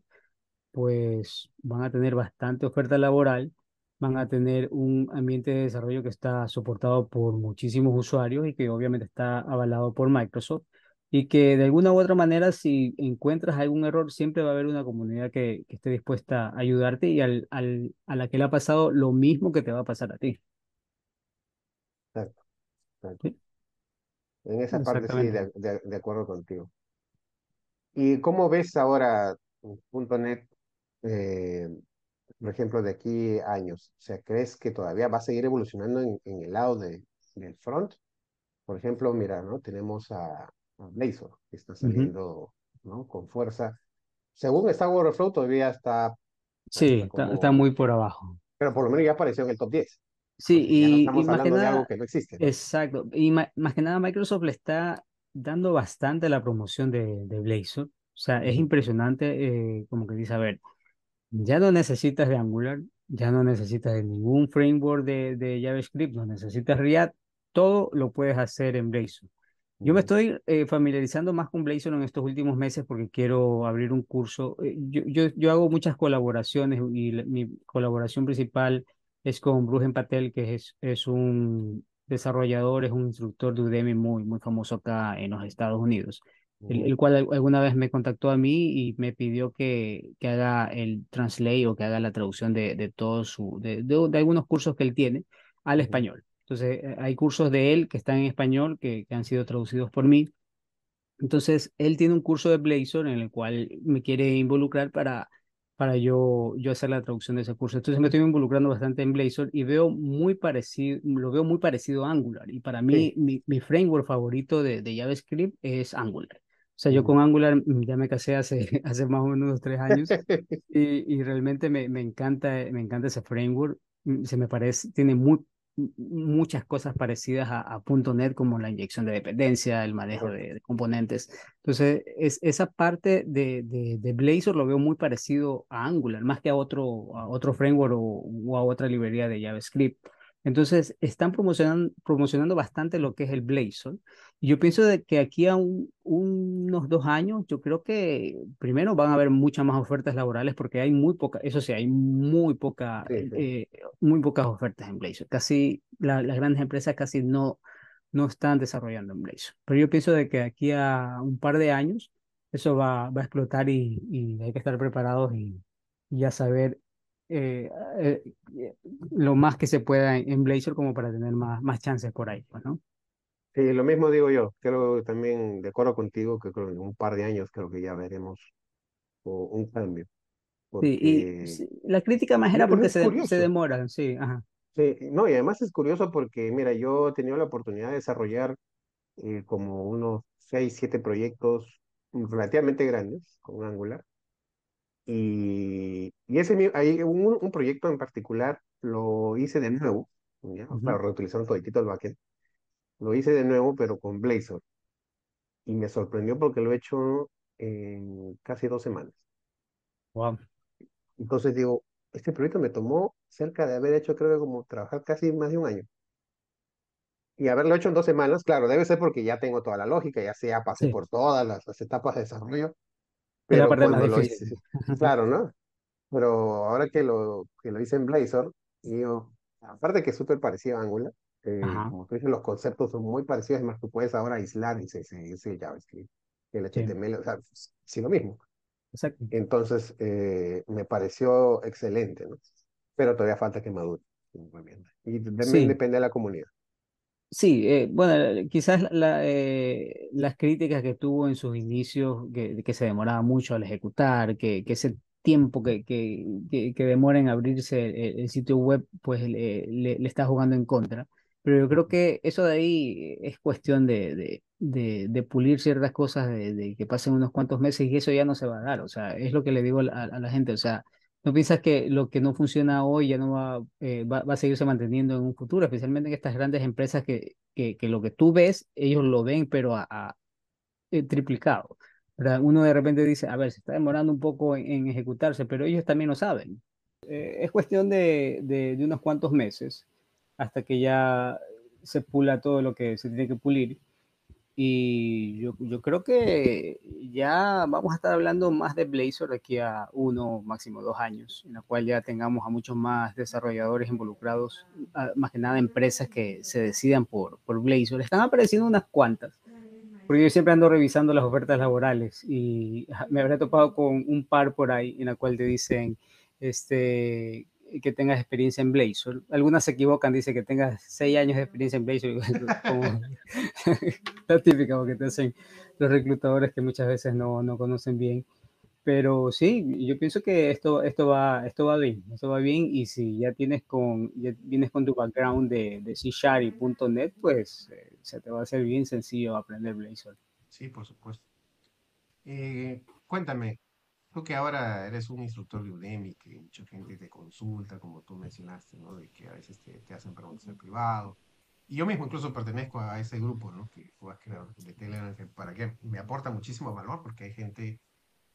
[SPEAKER 2] pues van a tener bastante oferta laboral, van a tener un ambiente de desarrollo que está soportado por muchísimos usuarios y que obviamente está avalado por Microsoft y que de alguna u otra manera si encuentras algún error siempre va a haber una comunidad que, que esté dispuesta a ayudarte y al, al, a la que le ha pasado lo mismo que te va a pasar a ti.
[SPEAKER 1] exacto, exacto.
[SPEAKER 2] ¿sí?
[SPEAKER 1] En esa parte sí, de, de- de acuerdo contigo. ¿Y cómo ves ahora punto .NET, eh, por ejemplo, de aquí a años? O sea, ¿crees que todavía va a seguir evolucionando en, en el lado de, del front? Por ejemplo, mira, ¿no? Tenemos a, a Blazor, que está saliendo, ¿no? Con fuerza. Según Stack Overflow, todavía está,
[SPEAKER 2] Sí,
[SPEAKER 1] está
[SPEAKER 2] está, está
[SPEAKER 1] como,
[SPEAKER 2] muy por abajo.
[SPEAKER 1] pero por lo menos ya apareció en el top 10.
[SPEAKER 2] Sí,
[SPEAKER 1] Entonces ya no
[SPEAKER 2] y, y
[SPEAKER 1] estamos
[SPEAKER 2] más que
[SPEAKER 1] hablando de algo
[SPEAKER 2] nada,
[SPEAKER 1] que no existe, ¿no?
[SPEAKER 2] exacto, y ma- más que nada Microsoft le está dando bastante la promoción de, de Blazor. O sea, es impresionante, eh, como que dice, a ver, ya no necesitas de Angular, ya no necesitas de ningún framework de, de JavaScript, no necesitas React, todo lo puedes hacer en Blazor. Yo me estoy eh, familiarizando más con Blazor en estos últimos meses porque quiero abrir un curso. Eh, yo, yo, yo hago muchas colaboraciones y la- mi colaboración principal es con Brujen Patel, que es, es un desarrollador, es un instructor de Udemy muy, muy famoso acá en los Estados Unidos, el, el cual al- alguna vez me contactó a mí y me pidió que, que haga el translate o que haga la traducción de, de todo su, de, de, de algunos cursos que él tiene al español. Entonces, eh, hay cursos de él que están en español que, que han sido traducidos por mí. Entonces, él tiene un curso de Blazor en el cual me quiere involucrar para, para yo, yo hacer la traducción de ese curso. Entonces, me estoy involucrando bastante en Blazor y veo muy parecido, lo veo muy parecido a Angular. Y para mí,
[SPEAKER 1] Sí.
[SPEAKER 2] mi, mi framework favorito de, de JavaScript es Angular. O sea, yo con Angular mm, ya me casé hace, (laughs) hace más o menos unos tres años (laughs) y, y realmente me, me encanta, me encanta ese framework. Mm, Se me parece, tiene muy, muchas cosas parecidas a, a punto .NET, como la inyección de dependencia, el manejo de, de componentes. Entonces, es, esa parte de, de, de Blazor lo veo muy parecido a Angular, más que a otro, a otro framework o, o a otra librería de JavaScript. Entonces, están promocionando, promocionando bastante lo que es el Blazor. Y yo pienso de que aquí a un- unos dos años, yo creo que primero van a haber muchas más ofertas laborales porque hay muy poca, eso sí, hay muy poca,
[SPEAKER 1] Sí, sí.
[SPEAKER 2] eh, muy pocas ofertas en Blazor. Casi la- las grandes empresas casi no, no están desarrollando en Blazor. Pero yo pienso de que aquí a un par de años eso va, va a explotar y, y hay que estar preparados y, y ya saber eh, eh, eh, lo más que se pueda en, Blazor como para tener más, más chances por ahí, pues, ¿no?
[SPEAKER 1] Sí, lo mismo digo yo. Creo también, de acuerdo contigo, que creo que en un par de años creo que ya veremos un cambio.
[SPEAKER 2] Sí, y
[SPEAKER 1] Porque
[SPEAKER 2] sí, la crítica más era porque se, se demoran, sí, ajá.
[SPEAKER 1] Sí, no, y además es curioso porque, mira, yo he tenido la oportunidad de desarrollar eh, como unos seis, siete proyectos relativamente grandes con Angular. Y, y ese, hay un, un proyecto en particular lo hice de nuevo, ¿ya? Para
[SPEAKER 2] ujú.
[SPEAKER 1] reutilizar toditito el backend. Lo hice de nuevo, pero con Blazor. Y me sorprendió porque lo he hecho en casi dos semanas.
[SPEAKER 2] Wow.
[SPEAKER 1] Entonces digo, este proyecto me tomó cerca de haber hecho, creo que como trabajar casi más de un año. Y haberlo hecho en dos semanas, claro, debe ser porque ya tengo toda la lógica, ya sea, pasé
[SPEAKER 2] Sí,
[SPEAKER 1] por todas las, las etapas de desarrollo,
[SPEAKER 2] la más
[SPEAKER 1] lo hice, (laughs) claro, ¿no? Pero ahora que lo, que lo hice en Blazor, y yo, aparte que es súper parecido a Angular, eh, como tú dices, los conceptos son muy parecidos, es más, tú puedes ahora aislar y se, se, se JavaScript, el
[SPEAKER 2] sí,
[SPEAKER 1] HTML, o sea, sí lo mismo.
[SPEAKER 2] exacto.
[SPEAKER 1] Entonces, eh, me pareció excelente, ¿no? Pero todavía falta que madure. Y también
[SPEAKER 2] Sí,
[SPEAKER 1] depende de la comunidad.
[SPEAKER 2] Sí, eh, bueno, eh, quizás la, eh, las críticas que tuvo en sus inicios, que, que se demoraba mucho al ejecutar, que, que ese tiempo que, que, que, demora en abrirse el, el sitio web, pues le, le, está jugando en contra. Pero yo creo que eso de ahí es cuestión de, de, de, pulir ciertas cosas, de, de que pasen unos cuantos meses y eso ya no se va a dar. O sea, es lo que le digo a, a la gente. O sea, no piensas que lo que no funciona hoy ya no va, eh, va, va, a seguirse manteniendo en un futuro, especialmente en estas grandes empresas que, que, que lo que tú ves, ellos lo ven, pero a, a eh, triplicado. ¿verdad? Uno de repente dice, a ver, se está demorando un poco en, ejecutarse, pero ellos también lo saben. Eh, es cuestión de, de, de unos cuantos meses hasta que ya se pula todo lo que se tiene que pulir. Y yo, yo, creo que ya vamos a estar hablando más de Blazor aquí a uno, máximo dos años, en la cual ya tengamos a muchos más desarrolladores involucrados, más que nada empresas que se decidan por, por Blazor. Están apareciendo unas cuantas, porque yo siempre ando revisando las ofertas laborales y me habré topado con un par por ahí en la cual te dicen, este, que tengas experiencia en Blazor. Algunas se equivocan, dice que tengas seis años de experiencia en Blazor, (laughs) como (laughs) la típica porque te hacen los reclutadores que muchas veces no, no conocen bien. Pero sí, yo pienso que esto, esto, va, esto va bien, esto va bien y si ya tienes con, ya vienes con tu background de, de C .NET, pues eh, se te va a hacer bien sencillo aprender Blazor.
[SPEAKER 1] Sí, por supuesto. Eh, cuéntame, Tú que ahora eres un instructor de Udemy, que mucha gente te consulta, como tú mencionaste, ¿no? De que a veces te, te hacen preguntas en privado. Y yo mismo incluso pertenezco a ese grupo, ¿no? Que tú has creado de Telegram, que para que me aporta muchísimo valor, porque hay gente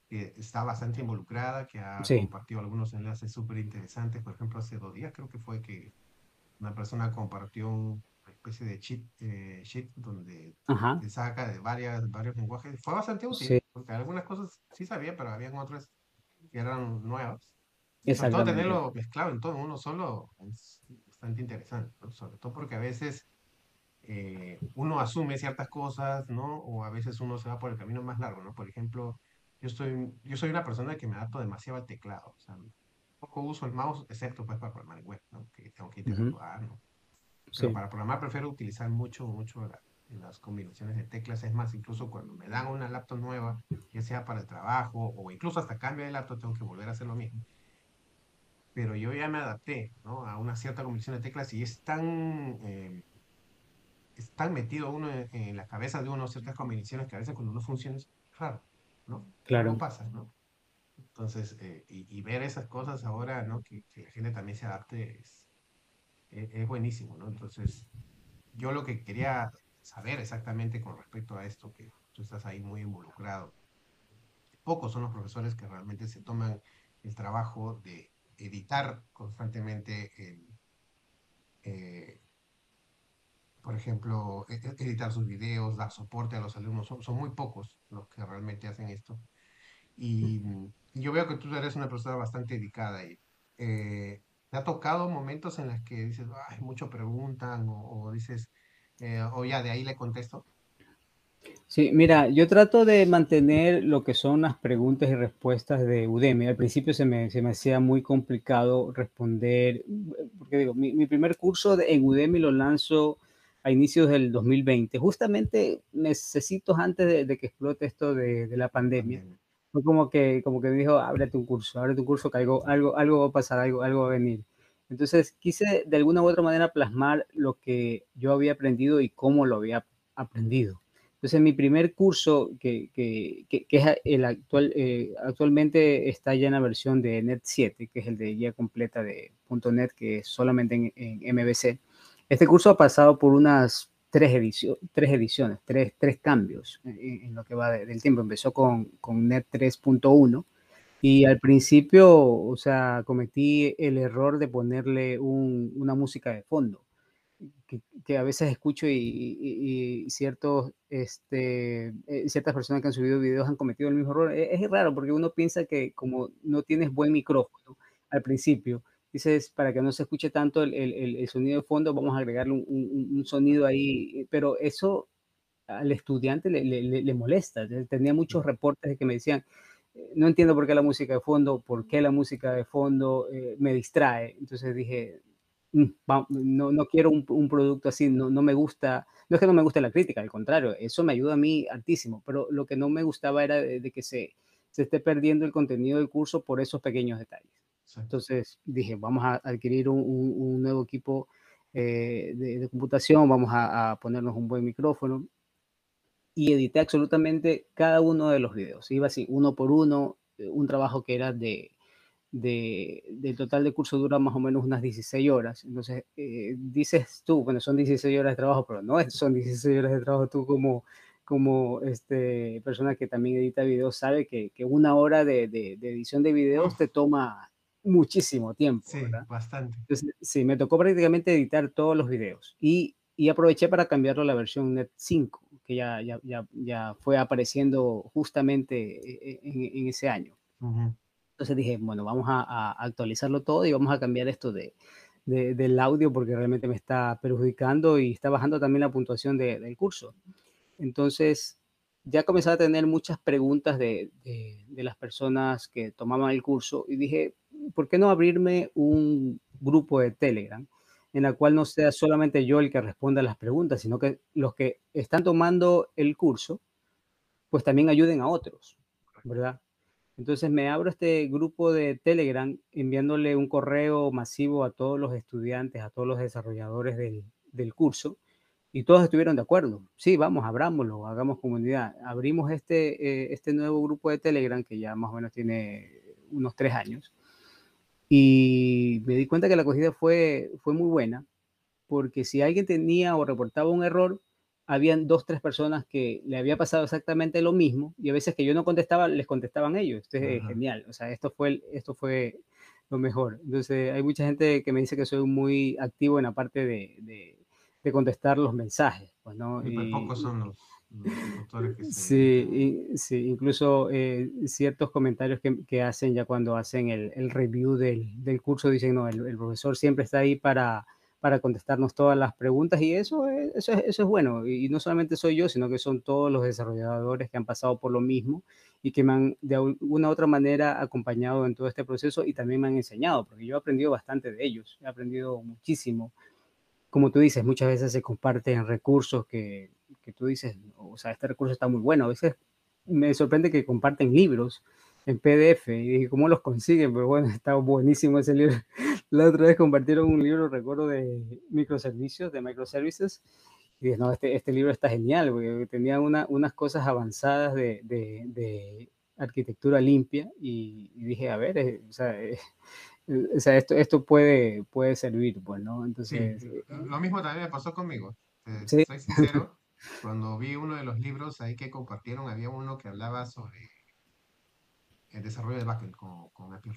[SPEAKER 1] que está bastante involucrada, que ha
[SPEAKER 2] Sí,
[SPEAKER 1] compartido algunos enlaces súper interesantes. Por ejemplo, hace dos días creo que fue que una persona compartió un- una especie de cheat, eh, sheet donde
[SPEAKER 2] ajá,
[SPEAKER 1] te saca de varias, varios lenguajes. Fue bastante útil,
[SPEAKER 2] sí,
[SPEAKER 1] porque algunas cosas sí sabía, pero habían otras que eran nuevas. Sobre todo tenerlo mezclado en todo uno solo es bastante interesante, ¿no? Sobre todo porque a veces eh, uno asume ciertas cosas, ¿no? O a veces uno se va por el camino más largo, ¿no? Por ejemplo, yo estoy, yo soy una persona que me adapto demasiado al teclado, o sea, poco uso el mouse, excepto pues para programar en web, ¿no? Que tengo que interactuar, ¿no? Pero
[SPEAKER 2] sí,
[SPEAKER 1] para programar prefiero utilizar mucho, mucho la- las combinaciones de teclas. Es más, incluso cuando me dan una laptop nueva, ya sea para el trabajo o incluso hasta cambio de laptop, tengo que volver a hacer lo mismo. Pero yo ya me adapté, ¿no? A una cierta combinación de teclas y es tan, eh, es tan metido uno en, en la cabeza de uno ciertas combinaciones que a veces cuando no funciona es raro, ¿no?
[SPEAKER 2] Claro,
[SPEAKER 1] pasa, ¿no? Entonces, eh, y, y ver esas cosas ahora, ¿no? Que, que la gente también se adapte es, es, es buenísimo, ¿no? Entonces, yo lo que quería saber exactamente con respecto a esto, que tú estás ahí muy involucrado, pocos son los profesores que realmente se toman el trabajo de editar constantemente, el, eh, por ejemplo, e- e- editar sus videos, dar soporte a los alumnos. Son, son muy pocos los que realmente hacen esto. Y, yo veo que tú eres una persona bastante dedicada y eh, ¿te ha tocado momentos en los que dices, ay, mucho preguntan o, o dices, eh, o ya de ahí le contesto?
[SPEAKER 2] Sí, mira, yo trato de mantener lo que son las preguntas y respuestas de Udemy. Al principio se me, se me hacía muy complicado responder, porque digo, mi, mi primer curso de- en Udemy lo lanzo a inicios del 2020, justamente necesitos antes de, de que explote esto de, de la pandemia. Fue como que, como que me dijo, ábrete un curso, ábrete un curso, que algo, algo, algo va a pasar, algo, algo va a venir. Entonces quise de alguna u otra manera plasmar lo que yo había aprendido y cómo lo había aprendido. Entonces, mi primer curso, que, que, que, es el actual, eh, actualmente está ya en la versión de NET 7, que es el de guía completa de .NET, que es solamente en, en MVC. Este curso ha pasado por unas tres, edicio, tres ediciones, tres, tres cambios en, en, lo que va de, del tiempo. Empezó con, con NET 3.1 y al principio, o sea, cometí el error de ponerle un, una música de fondo que, que, a veces escucho y, y, y ciertos, este, eh, ciertas personas que han subido videos han cometido el mismo error. Es, es, raro porque uno piensa que como no tienes buen micrófono al principio, dices, para que no se escuche tanto el, el, el sonido de fondo, vamos a agregarle un, un, un, sonido ahí, pero eso al estudiante le, le, le molesta. Tenía muchos reportes de que me decían, eh, no entiendo por qué la música de fondo, por qué la música de fondo eh, me distrae. Entonces dije, mm, no, no quiero un, un, producto así, no, no me gusta, no es que no me guste la crítica, al contrario, eso me ayuda a mí altísimo, pero lo que no me gustaba era de, de que se, se esté perdiendo el contenido del curso por esos pequeños detalles.
[SPEAKER 1] Exacto.
[SPEAKER 2] Entonces dije, vamos a adquirir un, un, un nuevo equipo eh, de, computación, vamos a, ponernos un buen micrófono y edité absolutamente cada uno de los videos. Iba así, uno por uno, eh, un trabajo que era de, de, del total de curso dura más o menos unas 16 horas. Entonces, eh, dices tú, bueno, son 16 horas de trabajo, pero no son 16 horas de trabajo. Tú como, como este, persona que también edita videos sabe que, que una hora de, de, edición de videos te toma muchísimo tiempo.
[SPEAKER 1] Sí, bastante.
[SPEAKER 2] Entonces, sí, me tocó prácticamente editar todos los videos y, y aproveché para cambiarlo a la versión Net 5, que ya, ya, ya, ya fue apareciendo justamente eh, en, en ese año. Entonces dije, bueno, vamos a, actualizarlo todo y vamos a cambiar esto de, del audio porque realmente me está perjudicando y está bajando también la puntuación del curso. Entonces ya comencé a tener muchas preguntas de, de, las personas que tomaban el curso y dije, ¿por qué no abrirme un grupo de Telegram en la cual no sea solamente yo el que responda las preguntas, sino que los que están tomando el curso, pues también ayuden a otros, ¿verdad? Entonces me abro este grupo de Telegram enviándole un correo masivo a todos los estudiantes, a todos los desarrolladores del, curso, y todos estuvieron de acuerdo. Sí, vamos, abrámoslo, hagamos comunidad. Abrimos este, eh, este nuevo grupo de Telegram que ya más o menos tiene unos tres años, y me di cuenta que la acogida fue, fue muy buena, porque si alguien tenía o reportaba un error, habían dos, tres personas que le había pasado exactamente lo mismo y a veces que yo no contestaba, les contestaban ellos. Esto es genial. O sea, esto fue, esto fue lo mejor. Entonces, hay mucha gente que me dice que soy muy activo en la parte de, de, contestar los mensajes. Pues, ¿no?
[SPEAKER 1] Y, pocos son los, que
[SPEAKER 2] Sí, sí, incluso eh, ciertos comentarios que, que, hacen ya cuando hacen el, el review del, del, curso dicen, no, el, el profesor siempre está ahí para para contestarnos todas las preguntas y eso es, eso es, eso es bueno. Y no solamente soy yo, sino que son todos los desarrolladores que han pasado por lo mismo y que me han de alguna u otra manera acompañado en todo este proceso y también me han enseñado, porque yo he aprendido bastante de ellos, he aprendido muchísimo. Como tú dices, muchas veces se comparten recursos que, que tú dices, o sea, este recurso está muy bueno. A veces me sorprende que comparten libros en PDF y cómo los consiguen, pero bueno, (laughs) está buenísimo ese libro. La otra vez compartieron un libro, recuerdo, de microservicios, de microservices, y dije, no, este, este libro está genial, porque tenía una, unas cosas avanzadas de, de, de arquitectura limpia, y, dije, a ver, eh, o, sea, eh, (laughs) o, sea, esto, esto puede, puede servir, pues, ¿no? Entonces...
[SPEAKER 1] Sí, lo mismo también me pasó conmigo. ¿Sí? Soy sincero, cuando vi uno de los libros ahí que compartieron, había uno que hablaba sobre el desarrollo de backend con, con API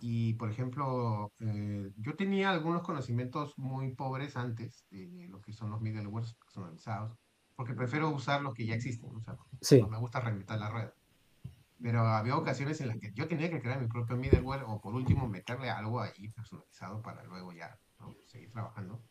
[SPEAKER 1] y, por ejemplo, eh, yo tenía algunos conocimientos muy pobres antes de lo que son los middlewares personalizados, porque prefiero usar los que ya existen, o sea, no me gusta reinventar la rueda. Pero había ocasiones en las que yo tenía que crear mi propio middleware o por último meterle algo ahí personalizado para luego ya seguir trabajando.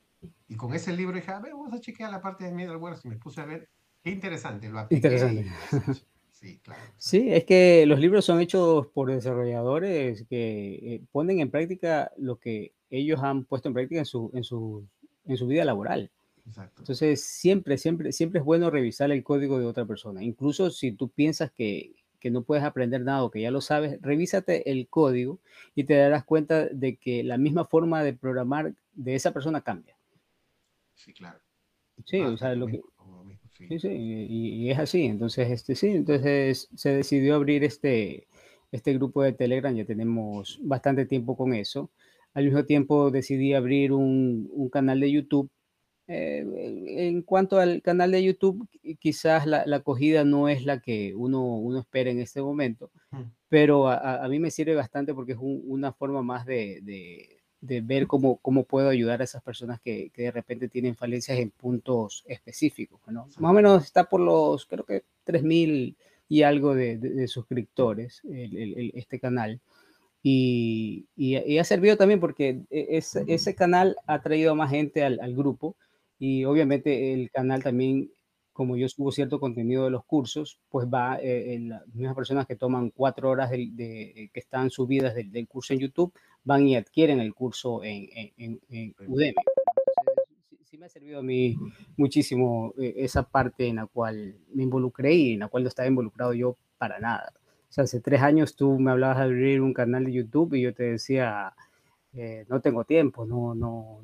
[SPEAKER 1] Y con ese libro dije, a ver, vamos a chequear la parte de middleware y me puse a ver, qué interesante, lo apliqué. Interesante. (laughs) Sí, claro.
[SPEAKER 2] Sí, es que los libros son hechos por desarrolladores que eh, ponen en práctica lo que ellos han puesto en práctica en su, en su, en su vida laboral. Exacto. Entonces, siempre, siempre, siempre es bueno revisar el código de otra persona. Incluso si tú piensas que, que no puedes aprender nada o que ya lo sabes, revísate el código y te darás cuenta de que la misma forma de programar de esa persona cambia.
[SPEAKER 1] Sí, claro.
[SPEAKER 2] Sí, o sea, lo que, Sí, sí, y, es así. Entonces, este, sí, entonces se decidió abrir este, este grupo de Telegram, ya tenemos bastante tiempo con eso. Al mismo tiempo decidí abrir un, un canal de YouTube. Eh, en cuanto al canal de YouTube, quizás la, la, acogida no es la que uno, uno espera en este momento, pero a, a, mí me sirve bastante porque es una forma más de, de de ver cómo, cómo puedo ayudar a esas personas que, que de repente tienen falencias en puntos específicos. ¿no? Más o menos está por los, creo que 3.000 y algo de, de, suscriptores el, este canal. Y, y, ha servido también porque e, ese, ese canal ha traído a más gente al, al, grupo y obviamente el canal también, como yo subo cierto contenido de los cursos, pues va eh, en las mismas personas que toman cuatro horas de, de que están subidas del, del curso en YouTube, van y adquieren el curso en, en, en Udemy. Sí, me ha servido a mí muchísimo eh, esa parte en la cual me involucré y en la cual no estaba involucrado yo para nada. O sea, hace tres años tú me hablabas de abrir un canal de YouTube y yo te decía, eh, no tengo tiempo, no, no,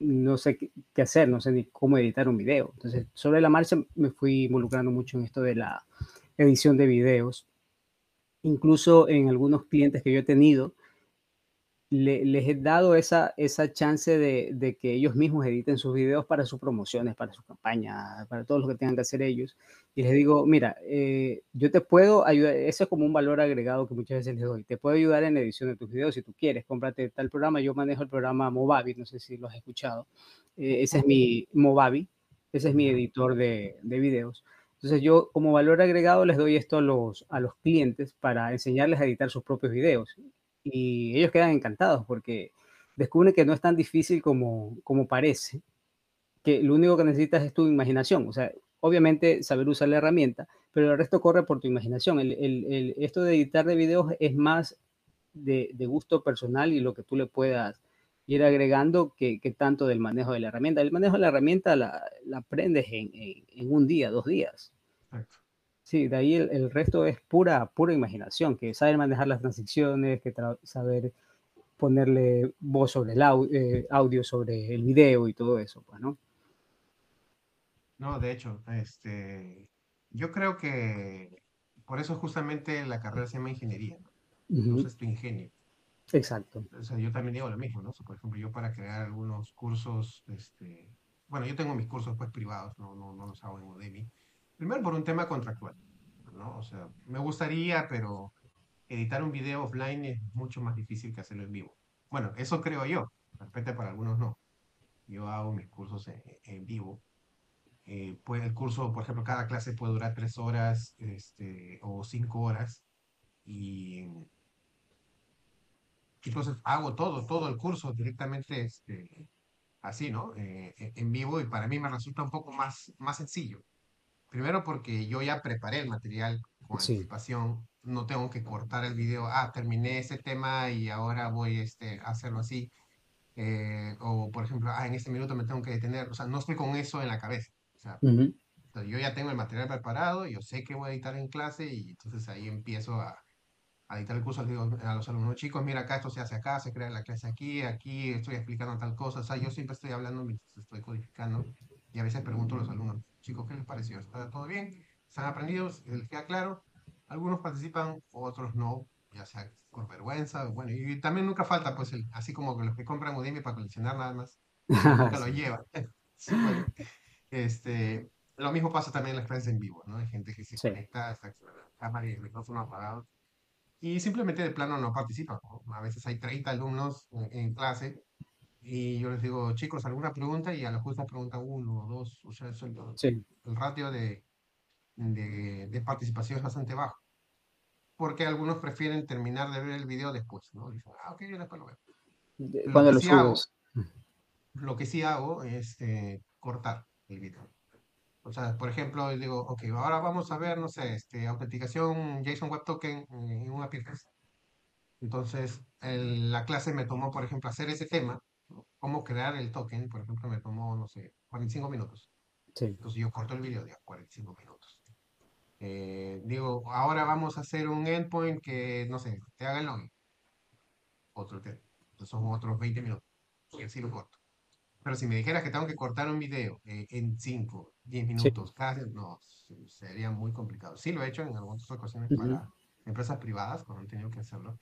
[SPEAKER 2] no sé qué hacer, no sé ni cómo editar un video. Entonces, sobre la marcha me fui involucrando mucho en esto de la edición de videos. Incluso en algunos clientes que yo he tenido, les he dado esa, esa chance de, que ellos mismos editen sus videos para sus promociones, para su campaña, para todo lo que tengan que hacer ellos. Y les digo, mira, eh, yo te puedo ayudar, eso es como un valor agregado que muchas veces les doy, te puedo ayudar en la edición de tus videos si tú quieres, cómprate tal programa, yo manejo el programa Movavi, no sé si lo has escuchado, eh, ese es mi Movavi, ese es mi editor de, de videos. Entonces yo como valor agregado les doy esto a los, a los clientes para enseñarles a editar sus propios videos y ellos quedan encantados porque descubren que no es tan difícil como, como parece, que lo único que necesitas es tu imaginación, o sea, obviamente saber usar la herramienta, pero el resto corre por tu imaginación. El, el, esto de editar de videos es más de, de, gusto personal y lo que tú le puedas ir agregando que, que, tanto del manejo de la herramienta. El manejo de la herramienta la, la aprendes en, en, en, un día, dos días. Exacto. Sí, de ahí el, resto es pura, pura imaginación, que saber manejar las transiciones, que saber ponerle voz sobre el eh, audio, sobre el video y todo eso, pues, ¿no?
[SPEAKER 1] No, de hecho, este, yo creo que por eso justamente la carrera se llama ingeniería, ¿no? Uh tu ingenio.
[SPEAKER 2] Exacto.
[SPEAKER 1] O sea, yo también digo lo mismo, ¿no? por ejemplo, yo para crear algunos cursos, este, bueno, yo tengo mis cursos pues privados, no, no, no los hago en Udemy, Primero por un tema contractual, ¿no? O sea, me gustaría, pero editar un video offline es mucho más difícil que hacerlo en vivo. Bueno, eso creo yo, repente para algunos no. Yo hago mis cursos en, vivo. Eh, pues el curso, por ejemplo, cada clase puede durar tres horas este, o cinco horas. Y entonces hago todo, todo el curso directamente este, así, ¿no? Eh, en vivo y para mí me resulta un poco más, más sencillo. Primero porque yo ya preparé el material con anticipación, no tengo que cortar el video, ah, terminé ese tema y ahora voy este, a hacerlo así. Eh, o por ejemplo, ah, en este minuto me tengo que detener, o sea, no estoy con eso en la cabeza. O sea, yo ya tengo el material preparado, yo sé que voy a editar en clase y entonces ahí empiezo a, a editar el curso, digo a los alumnos, chicos, mira acá, esto se hace acá, se crea la clase aquí, aquí estoy explicando tal cosa, o sea, yo siempre estoy hablando mientras estoy codificando y a veces pregunto a los alumnos, chicos, ¿qué les pareció? ¿Está todo bien? ¿Están aprendidos? ¿Les queda claro? Algunos participan, otros no, ya sea por vergüenza, bueno, y también nunca falta, pues, el, así como los que compran Udemy para coleccionar nada más, nunca lo (laughs) llevan. (laughs) este, lo mismo pasa también en las clases en vivo, ¿no? Hay gente que se conecta, está con la cámara y el micrófono apagado, y simplemente de plano no participa. A veces hay 30 alumnos en, clase y yo les digo, chicos, ¿alguna pregunta? Y a lo justo pregunta uno o dos. O sea, el, el ratio de, de, de, participación es bastante bajo. Porque algunos prefieren terminar de ver el video después, ¿no? Dicen, ah, ok, yo después lo veo.
[SPEAKER 2] Cuando lo, sí hago,
[SPEAKER 1] lo que sí hago es eh, cortar el video. O sea, por ejemplo, digo, ok, ahora vamos a ver, no sé, este, autenticación JSON Web Token en un API Entonces, la clase me tomó, por ejemplo, hacer ese tema, cómo crear el token, por ejemplo, me tomó, no sé, 45 minutos. Sí. Entonces yo corto el video de 45 minutos. Eh, digo, ahora vamos a hacer un endpoint que, no sé, te haga el login. Otro tema. Entonces son otros 20 minutos. Y así lo corto. Pero si me dijeras que tengo que cortar un video eh, en 5, 10 minutos, casi, no, sería muy complicado. Sí lo he hecho en algunas ocasiones para empresas privadas cuando han tenido que hacerlo.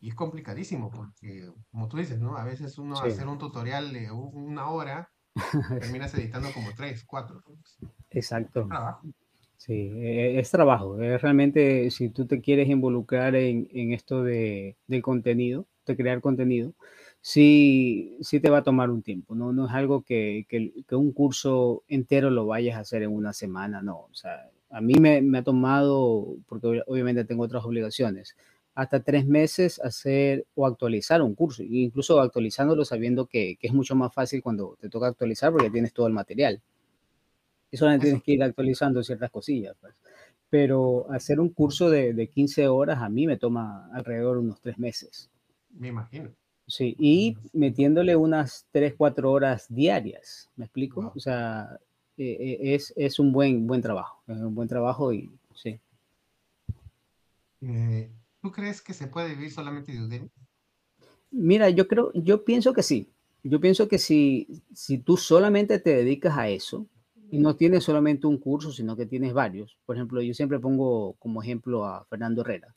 [SPEAKER 1] Y es complicadísimo porque, como tú dices, ¿no? A veces uno hacer un tutorial de una hora, (laughs) terminas editando como 3, 4.
[SPEAKER 2] Exacto. Sí, e, es trabajo. Es realmente, si tú te quieres involucrar en, en esto de, del contenido, de crear contenido, sí, sí te va a tomar un tiempo, ¿no? No es algo que, que, un curso entero lo vayas a hacer en una semana, no. O sea, a mí me, me ha tomado, porque obviamente tengo otras obligaciones, hasta tres meses hacer o actualizar un curso, incluso actualizándolo sabiendo que, que, es mucho más fácil cuando te toca actualizar porque tienes todo el material. Y solamente tienes que ir actualizando ciertas cosillas. Pues. Pero hacer un curso de, de 15 horas a mí me toma alrededor de unos tres meses.
[SPEAKER 1] Me imagino.
[SPEAKER 2] Sí, y metiéndole unas 3, 4 horas diarias, ¿me explico? O sea, eh, eh, es, es, un buen, buen trabajo, es un buen trabajo y sí.
[SPEAKER 1] Eh, ¿Tú crees que se puede vivir solamente de Udemy?
[SPEAKER 2] Mira, yo creo, yo pienso que sí. yo pienso que si, si tú solamente te dedicas a eso y no tienes solamente un curso, sino que tienes varios, por ejemplo, yo siempre pongo como ejemplo a Fernando Herrera.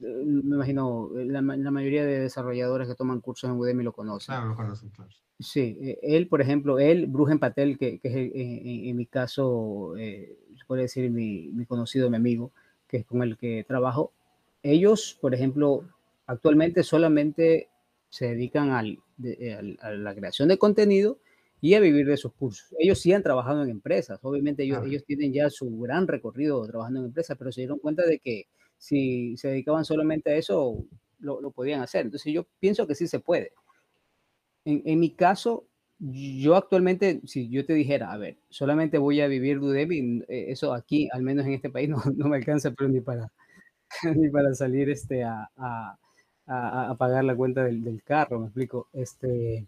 [SPEAKER 2] Eh, me imagino, eh, la, la mayoría de desarrolladores que toman cursos en Udemy lo conocen.
[SPEAKER 1] Claro, lo conocen, claro.
[SPEAKER 2] Sí, eh, él, por ejemplo, él, Brujen Patel, que, que es en, en, mi caso, eh, se puede decir mi, mi, conocido, mi amigo, que es con el que trabajo, ellos, por ejemplo, actualmente solamente se dedican al, de, al, a la creación de contenido y a vivir de sus cursos. Ellos sí han trabajado en empresas, obviamente ellos, ah. ellos tienen ya su gran recorrido trabajando en empresas, pero se dieron cuenta de que si se dedicaban solamente a eso, lo, lo podían hacer. Entonces yo pienso que sí se puede. En, en, mi caso, yo actualmente, si yo te dijera, a ver, solamente voy a vivir de Udemy, eh, eso aquí, al menos en este país, (laughs) no, no me alcanza, pero ni para, (laughs) ni para salir este, a, a, a, a pagar la cuenta del, del, carro, me explico. Este,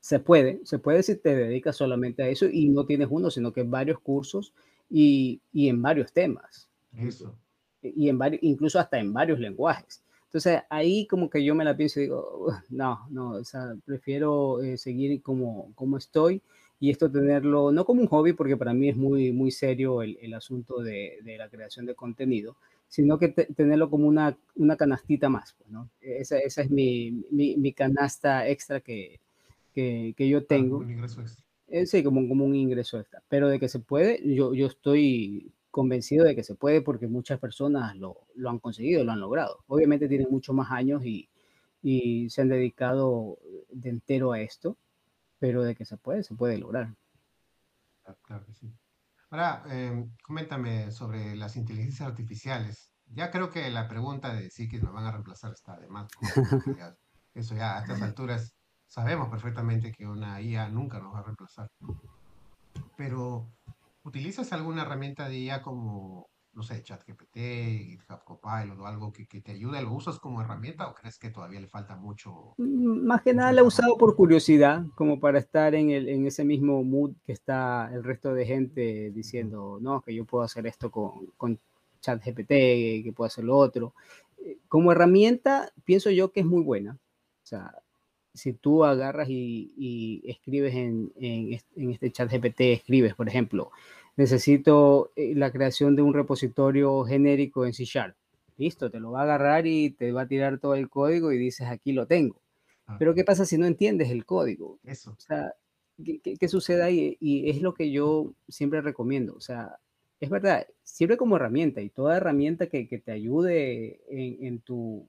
[SPEAKER 2] se puede, se puede si te dedicas solamente a eso y no tienes uno, sino que varios cursos y, y en varios temas.
[SPEAKER 1] Eso.
[SPEAKER 2] Y en varios, incluso hasta en varios lenguajes. Entonces ahí como que yo me la pienso y digo, no, no, o sea, prefiero eh, seguir como, como estoy y esto tenerlo, no como un hobby, porque para mí es muy, muy serio el, el asunto de, de, la creación de contenido, sino que te, tenerlo como una, una canastita más, pues, ¿no? Esa, esa es mi, mi, mi, canasta extra que, que, que yo tengo.
[SPEAKER 1] Ah, un ingreso extra.
[SPEAKER 2] Eh, sí, como, como un ingreso extra, pero de que se puede, yo, yo estoy convencido de que se puede porque muchas personas lo, lo han conseguido, lo han logrado. Obviamente tienen muchos más años y, y, se han dedicado de entero a esto, pero de que se puede, se puede lograr.
[SPEAKER 1] Claro que sí. Ahora, eh, coméntame sobre las inteligencias artificiales. Ya creo que la pregunta de si que nos van a reemplazar está de más. Eso ya a estas alturas sabemos perfectamente que una IA nunca nos va a reemplazar. Pero ¿Utilizas alguna herramienta de IA como, no sé, ChatGPT, GitHub Copilot o algo que, que, te ayude? ¿Lo usas como herramienta o crees que todavía le falta mucho?
[SPEAKER 2] Mm, más que nada la he usado por curiosidad, como para estar en, el, en ese mismo mood que está el resto de gente diciendo, no, que yo puedo hacer esto con, con ChatGPT, que puedo hacer lo otro. Eh, como herramienta, pienso yo que es muy buena. O sea, si tú agarras y, y escribes en, en, en, este chat GPT, escribes, por ejemplo, necesito eh, la creación de un repositorio genérico en C Sharp. Listo, te lo va a agarrar y te va a tirar todo el código y dices, aquí lo tengo. Ah. Pero ¿qué pasa si no entiendes el código?
[SPEAKER 1] Eso.
[SPEAKER 2] O sea, ¿qué, qué, qué sucede ahí? Y es lo que yo siempre recomiendo. O sea, es verdad, sirve como herramienta y toda herramienta que, que te ayude en, en, tu,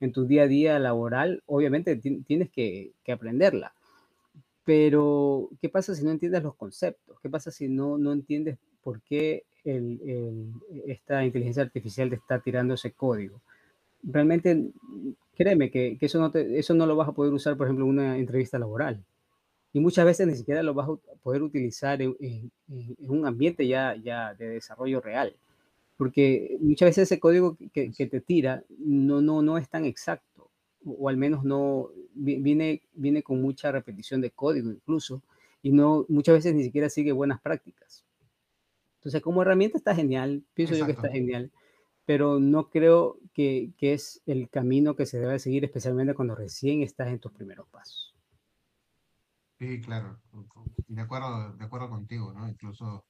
[SPEAKER 2] en tu día a día laboral, obviamente tienes que, que aprenderla. Pero, ¿qué pasa si no entiendes los conceptos? ¿Qué pasa si no, no entiendes por qué el, el, esta inteligencia artificial te está tirando ese código? Realmente, créeme que, que eso, no te, eso no lo vas a poder usar, por ejemplo, en una entrevista laboral. Y muchas veces ni siquiera lo vas a poder utilizar en, en, en un ambiente ya, ya de desarrollo real. Porque muchas veces ese código que, que te tira no, no, no es tan exacto, o, al menos no, viene, viene con mucha repetición de código incluso, y no, muchas veces ni siquiera sigue buenas prácticas. Entonces, como herramienta está genial, pienso Exacto. yo que está genial, pero no creo que, que, es el camino que se debe seguir, especialmente cuando recién estás en tus primeros pasos.
[SPEAKER 1] Sí, claro, de acuerdo, de acuerdo contigo, ¿no? Incluso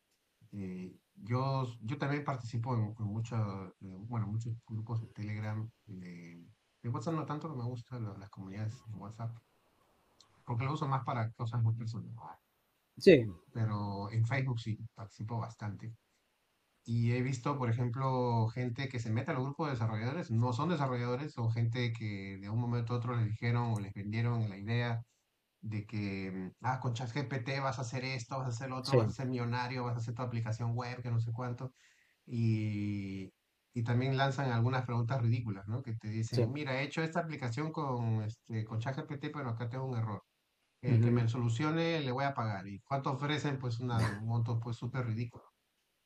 [SPEAKER 1] eh, yo, yo también participo en, en muchos, eh, bueno, muchos grupos de Telegram, de, de WhatsApp no tanto, que me gustan las comunidades en WhatsApp, porque lo uso más para cosas muy personales.
[SPEAKER 2] Sí.
[SPEAKER 1] Pero en Facebook sí, participo bastante. Y he visto, por ejemplo, gente que se mete a los grupos de desarrolladores, no son desarrolladores, son gente que de un momento a otro les dijeron o les vendieron la idea de que, ah, con ChatGPT vas a hacer esto, vas a hacer lo otro, sí. vas a ser millonario, vas a hacer tu aplicación web, que no sé cuánto. Y, y también lanzan algunas preguntas ridículas, ¿no? Que te dicen, sí. mira, he hecho esta aplicación con, este, con ChatGPT, pero acá tengo un error. El uh -huh. que me solucione le voy a pagar. ¿Y cuánto ofrecen? Pues una, (laughs) un monto pues súper ridículo.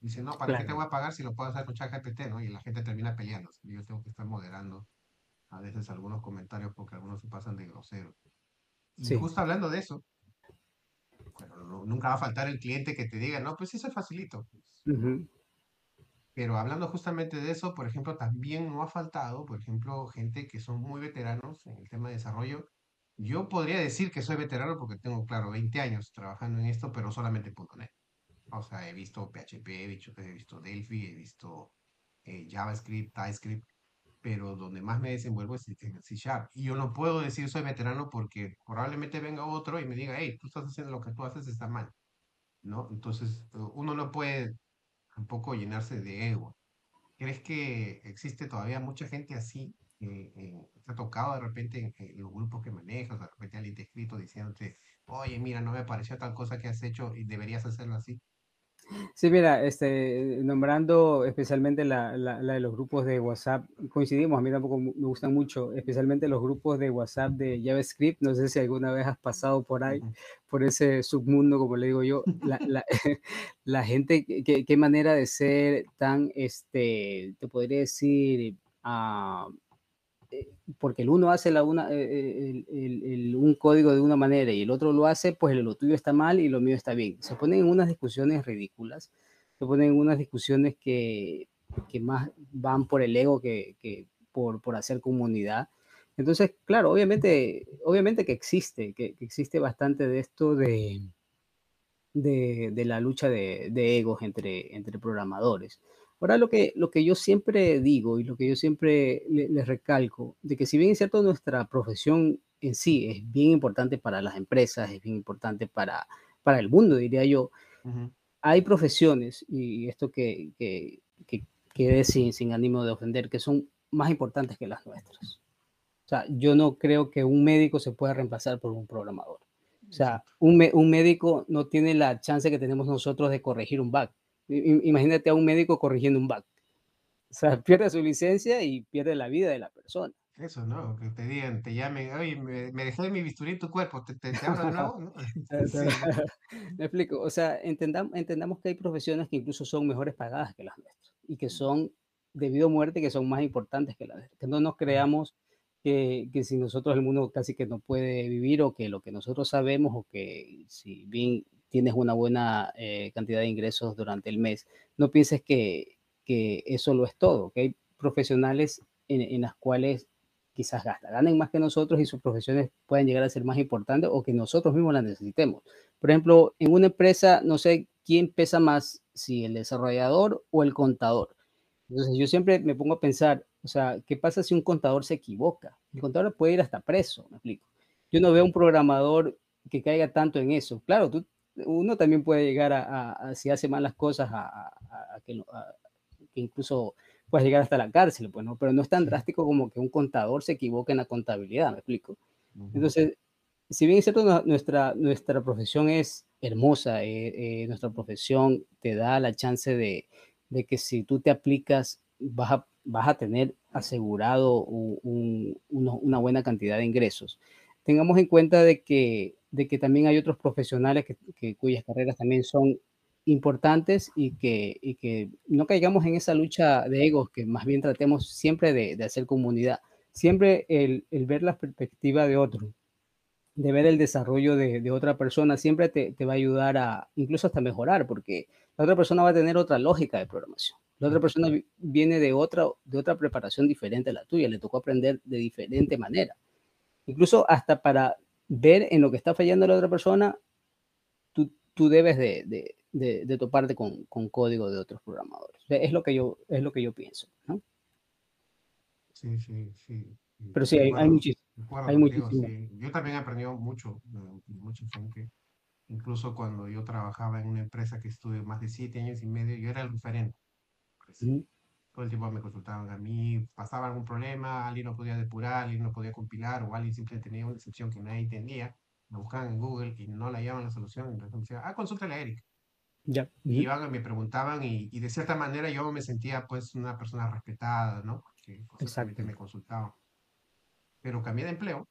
[SPEAKER 1] Dice, no, ¿para claro. qué te voy a pagar si lo puedo hacer con ChatGPT, ¿no? Y la gente termina peleando. Yo tengo que estar moderando a veces algunos comentarios porque algunos se pasan de groseros. Y sí. justo hablando de eso, bueno, no, nunca va a faltar el cliente que te diga, no, pues eso es facilito. Pues, uh -huh. Pero hablando justamente de eso, por ejemplo, también no ha faltado, por ejemplo, gente que son muy veteranos en el tema de desarrollo yo podría decir que soy veterano porque tengo, claro, 20 años trabajando en esto, pero solamente en .NET. O sea, he visto PHP, he visto, he visto Delphi, he visto eh, JavaScript, TypeScript, pero donde más me desenvuelvo es en C Sharp. Y yo no puedo decir soy veterano porque probablemente venga otro y me diga, hey, tú estás haciendo lo que tú haces está mal, ¿no? Entonces, uno no puede tampoco llenarse de ego. ¿Crees que existe todavía mucha gente así? Eh, eh, ¿Te ha tocado de repente en, los grupos que manejas, de repente alguien te ha escrito diciéndote, oye, mira, no me pareció tal cosa que has hecho y deberías hacerlo así?
[SPEAKER 2] Sí, mira, este, nombrando especialmente la, la, de los grupos de WhatsApp, coincidimos, a mí tampoco me gustan mucho, especialmente los grupos de WhatsApp de JavaScript, no sé si alguna vez has pasado por ahí, por ese submundo, como le digo yo, la, la, (laughs) la gente, qué manera de ser tan, este, te podría decir, uh, porque el uno hace la una, eh, el, un código de una manera y el otro lo hace, pues lo tuyo está mal y lo mío está bien. Se ponen en unas discusiones ridículas, se ponen en unas discusiones que, que más van por el ego que, que por, por, hacer comunidad. Entonces, claro, obviamente, obviamente que existe, que, que existe bastante de esto de, de, de la lucha de, de, egos entre, entre programadores. Ahora lo que, lo que yo siempre digo y lo que yo siempre les recalco, de que si bien es cierto nuestra profesión en sí es bien importante para las empresas, es bien importante para, para el mundo, diría yo, hay profesiones, y esto que, que, que quede sin, sin ánimo de ofender, que son más importantes que las nuestras. O sea, yo no creo que un médico se pueda reemplazar por un programador. O sea, un, un médico no tiene la chance que tenemos nosotros de corregir un bug Imagínate a un médico corrigiendo un bug. O sea, (laughs) pierde su licencia y pierde la vida de la persona.
[SPEAKER 1] Eso, ¿no? Que te digan, te llamen, oye, me, me dejé mi bisturí en tu cuerpo, ¿te, te, te hablo de nuevo? ¿no? (laughs) (laughs)
[SPEAKER 2] Me explico, o sea, entendamos, entendamos que hay profesiones que incluso son mejores pagadas que las nuestras y que son debido a muerte que son más importantes que las nuestras. Que no nos creamos que, que si nosotros el mundo casi que no puede vivir o que lo que nosotros sabemos o que si bien tienes una buena eh, cantidad de ingresos durante el mes, no pienses que, que eso lo es todo, que hay profesionales en, en, las cuales quizás gastan, ganen más que nosotros y sus profesiones pueden llegar a ser más importantes o que nosotros mismos las necesitemos. Por ejemplo, en una empresa, no sé quién pesa más, si el desarrollador o el contador. Entonces yo siempre me pongo a pensar, o sea, ¿qué pasa si un contador se equivoca? El contador puede ir hasta preso, me explico. Yo no veo un programador que caiga tanto en eso. Claro, tú uno también puede llegar a, si hace malas cosas, a, que, incluso puede llegar hasta la cárcel, pues, ¿no? Pero no es tan drástico como que un contador se equivoque en la contabilidad, ¿me explico? Entonces, si bien es cierto, nuestra, nuestra profesión es hermosa, eh, eh, nuestra profesión te da la chance de, de, que si tú te aplicas, vas a, vas a tener asegurado una buena cantidad de ingresos. Tengamos en cuenta de que de que también hay otros profesionales que, cuyas carreras también son importantes y que, y que no caigamos en esa lucha de egos, que más bien tratemos siempre de, de hacer comunidad, siempre el, el, ver la perspectiva de otro, de ver el desarrollo de, de otra persona, siempre te, te, va a ayudar a incluso hasta mejorar, porque la otra persona va a tener otra lógica de programación. La otra persona viene de otra, de otra preparación diferente a la tuya, le tocó aprender de diferente manera. Incluso hasta para ver en lo que está fallando la otra persona, tú, tú debes de, de, de, toparte con, con, código de otros programadores. Es lo que yo, es lo que yo pienso, ¿no?
[SPEAKER 1] Sí, sí, sí.
[SPEAKER 2] Pero sí, hay, hay, muchísimo. Hay muchísimo.
[SPEAKER 1] Sí. Yo también he aprendido mucho, mucha gente. Incluso cuando yo trabajaba en una empresa que estuve más de siete años y medio, yo era el referente. Pues, -huh todo el tiempo me consultaban a mí, pasaba algún problema, alguien no podía depurar, alguien no podía compilar o alguien simplemente tenía una excepción que nadie entendía, me buscaban en Google y no la hallaban la solución, entonces me decían, ah, consúltale a Eric.
[SPEAKER 2] Ya.
[SPEAKER 1] Y iban y me preguntaban y, y, de cierta manera yo me sentía pues una persona respetada, ¿no? Porque constantemente me consultaban. Pero cambié de empleo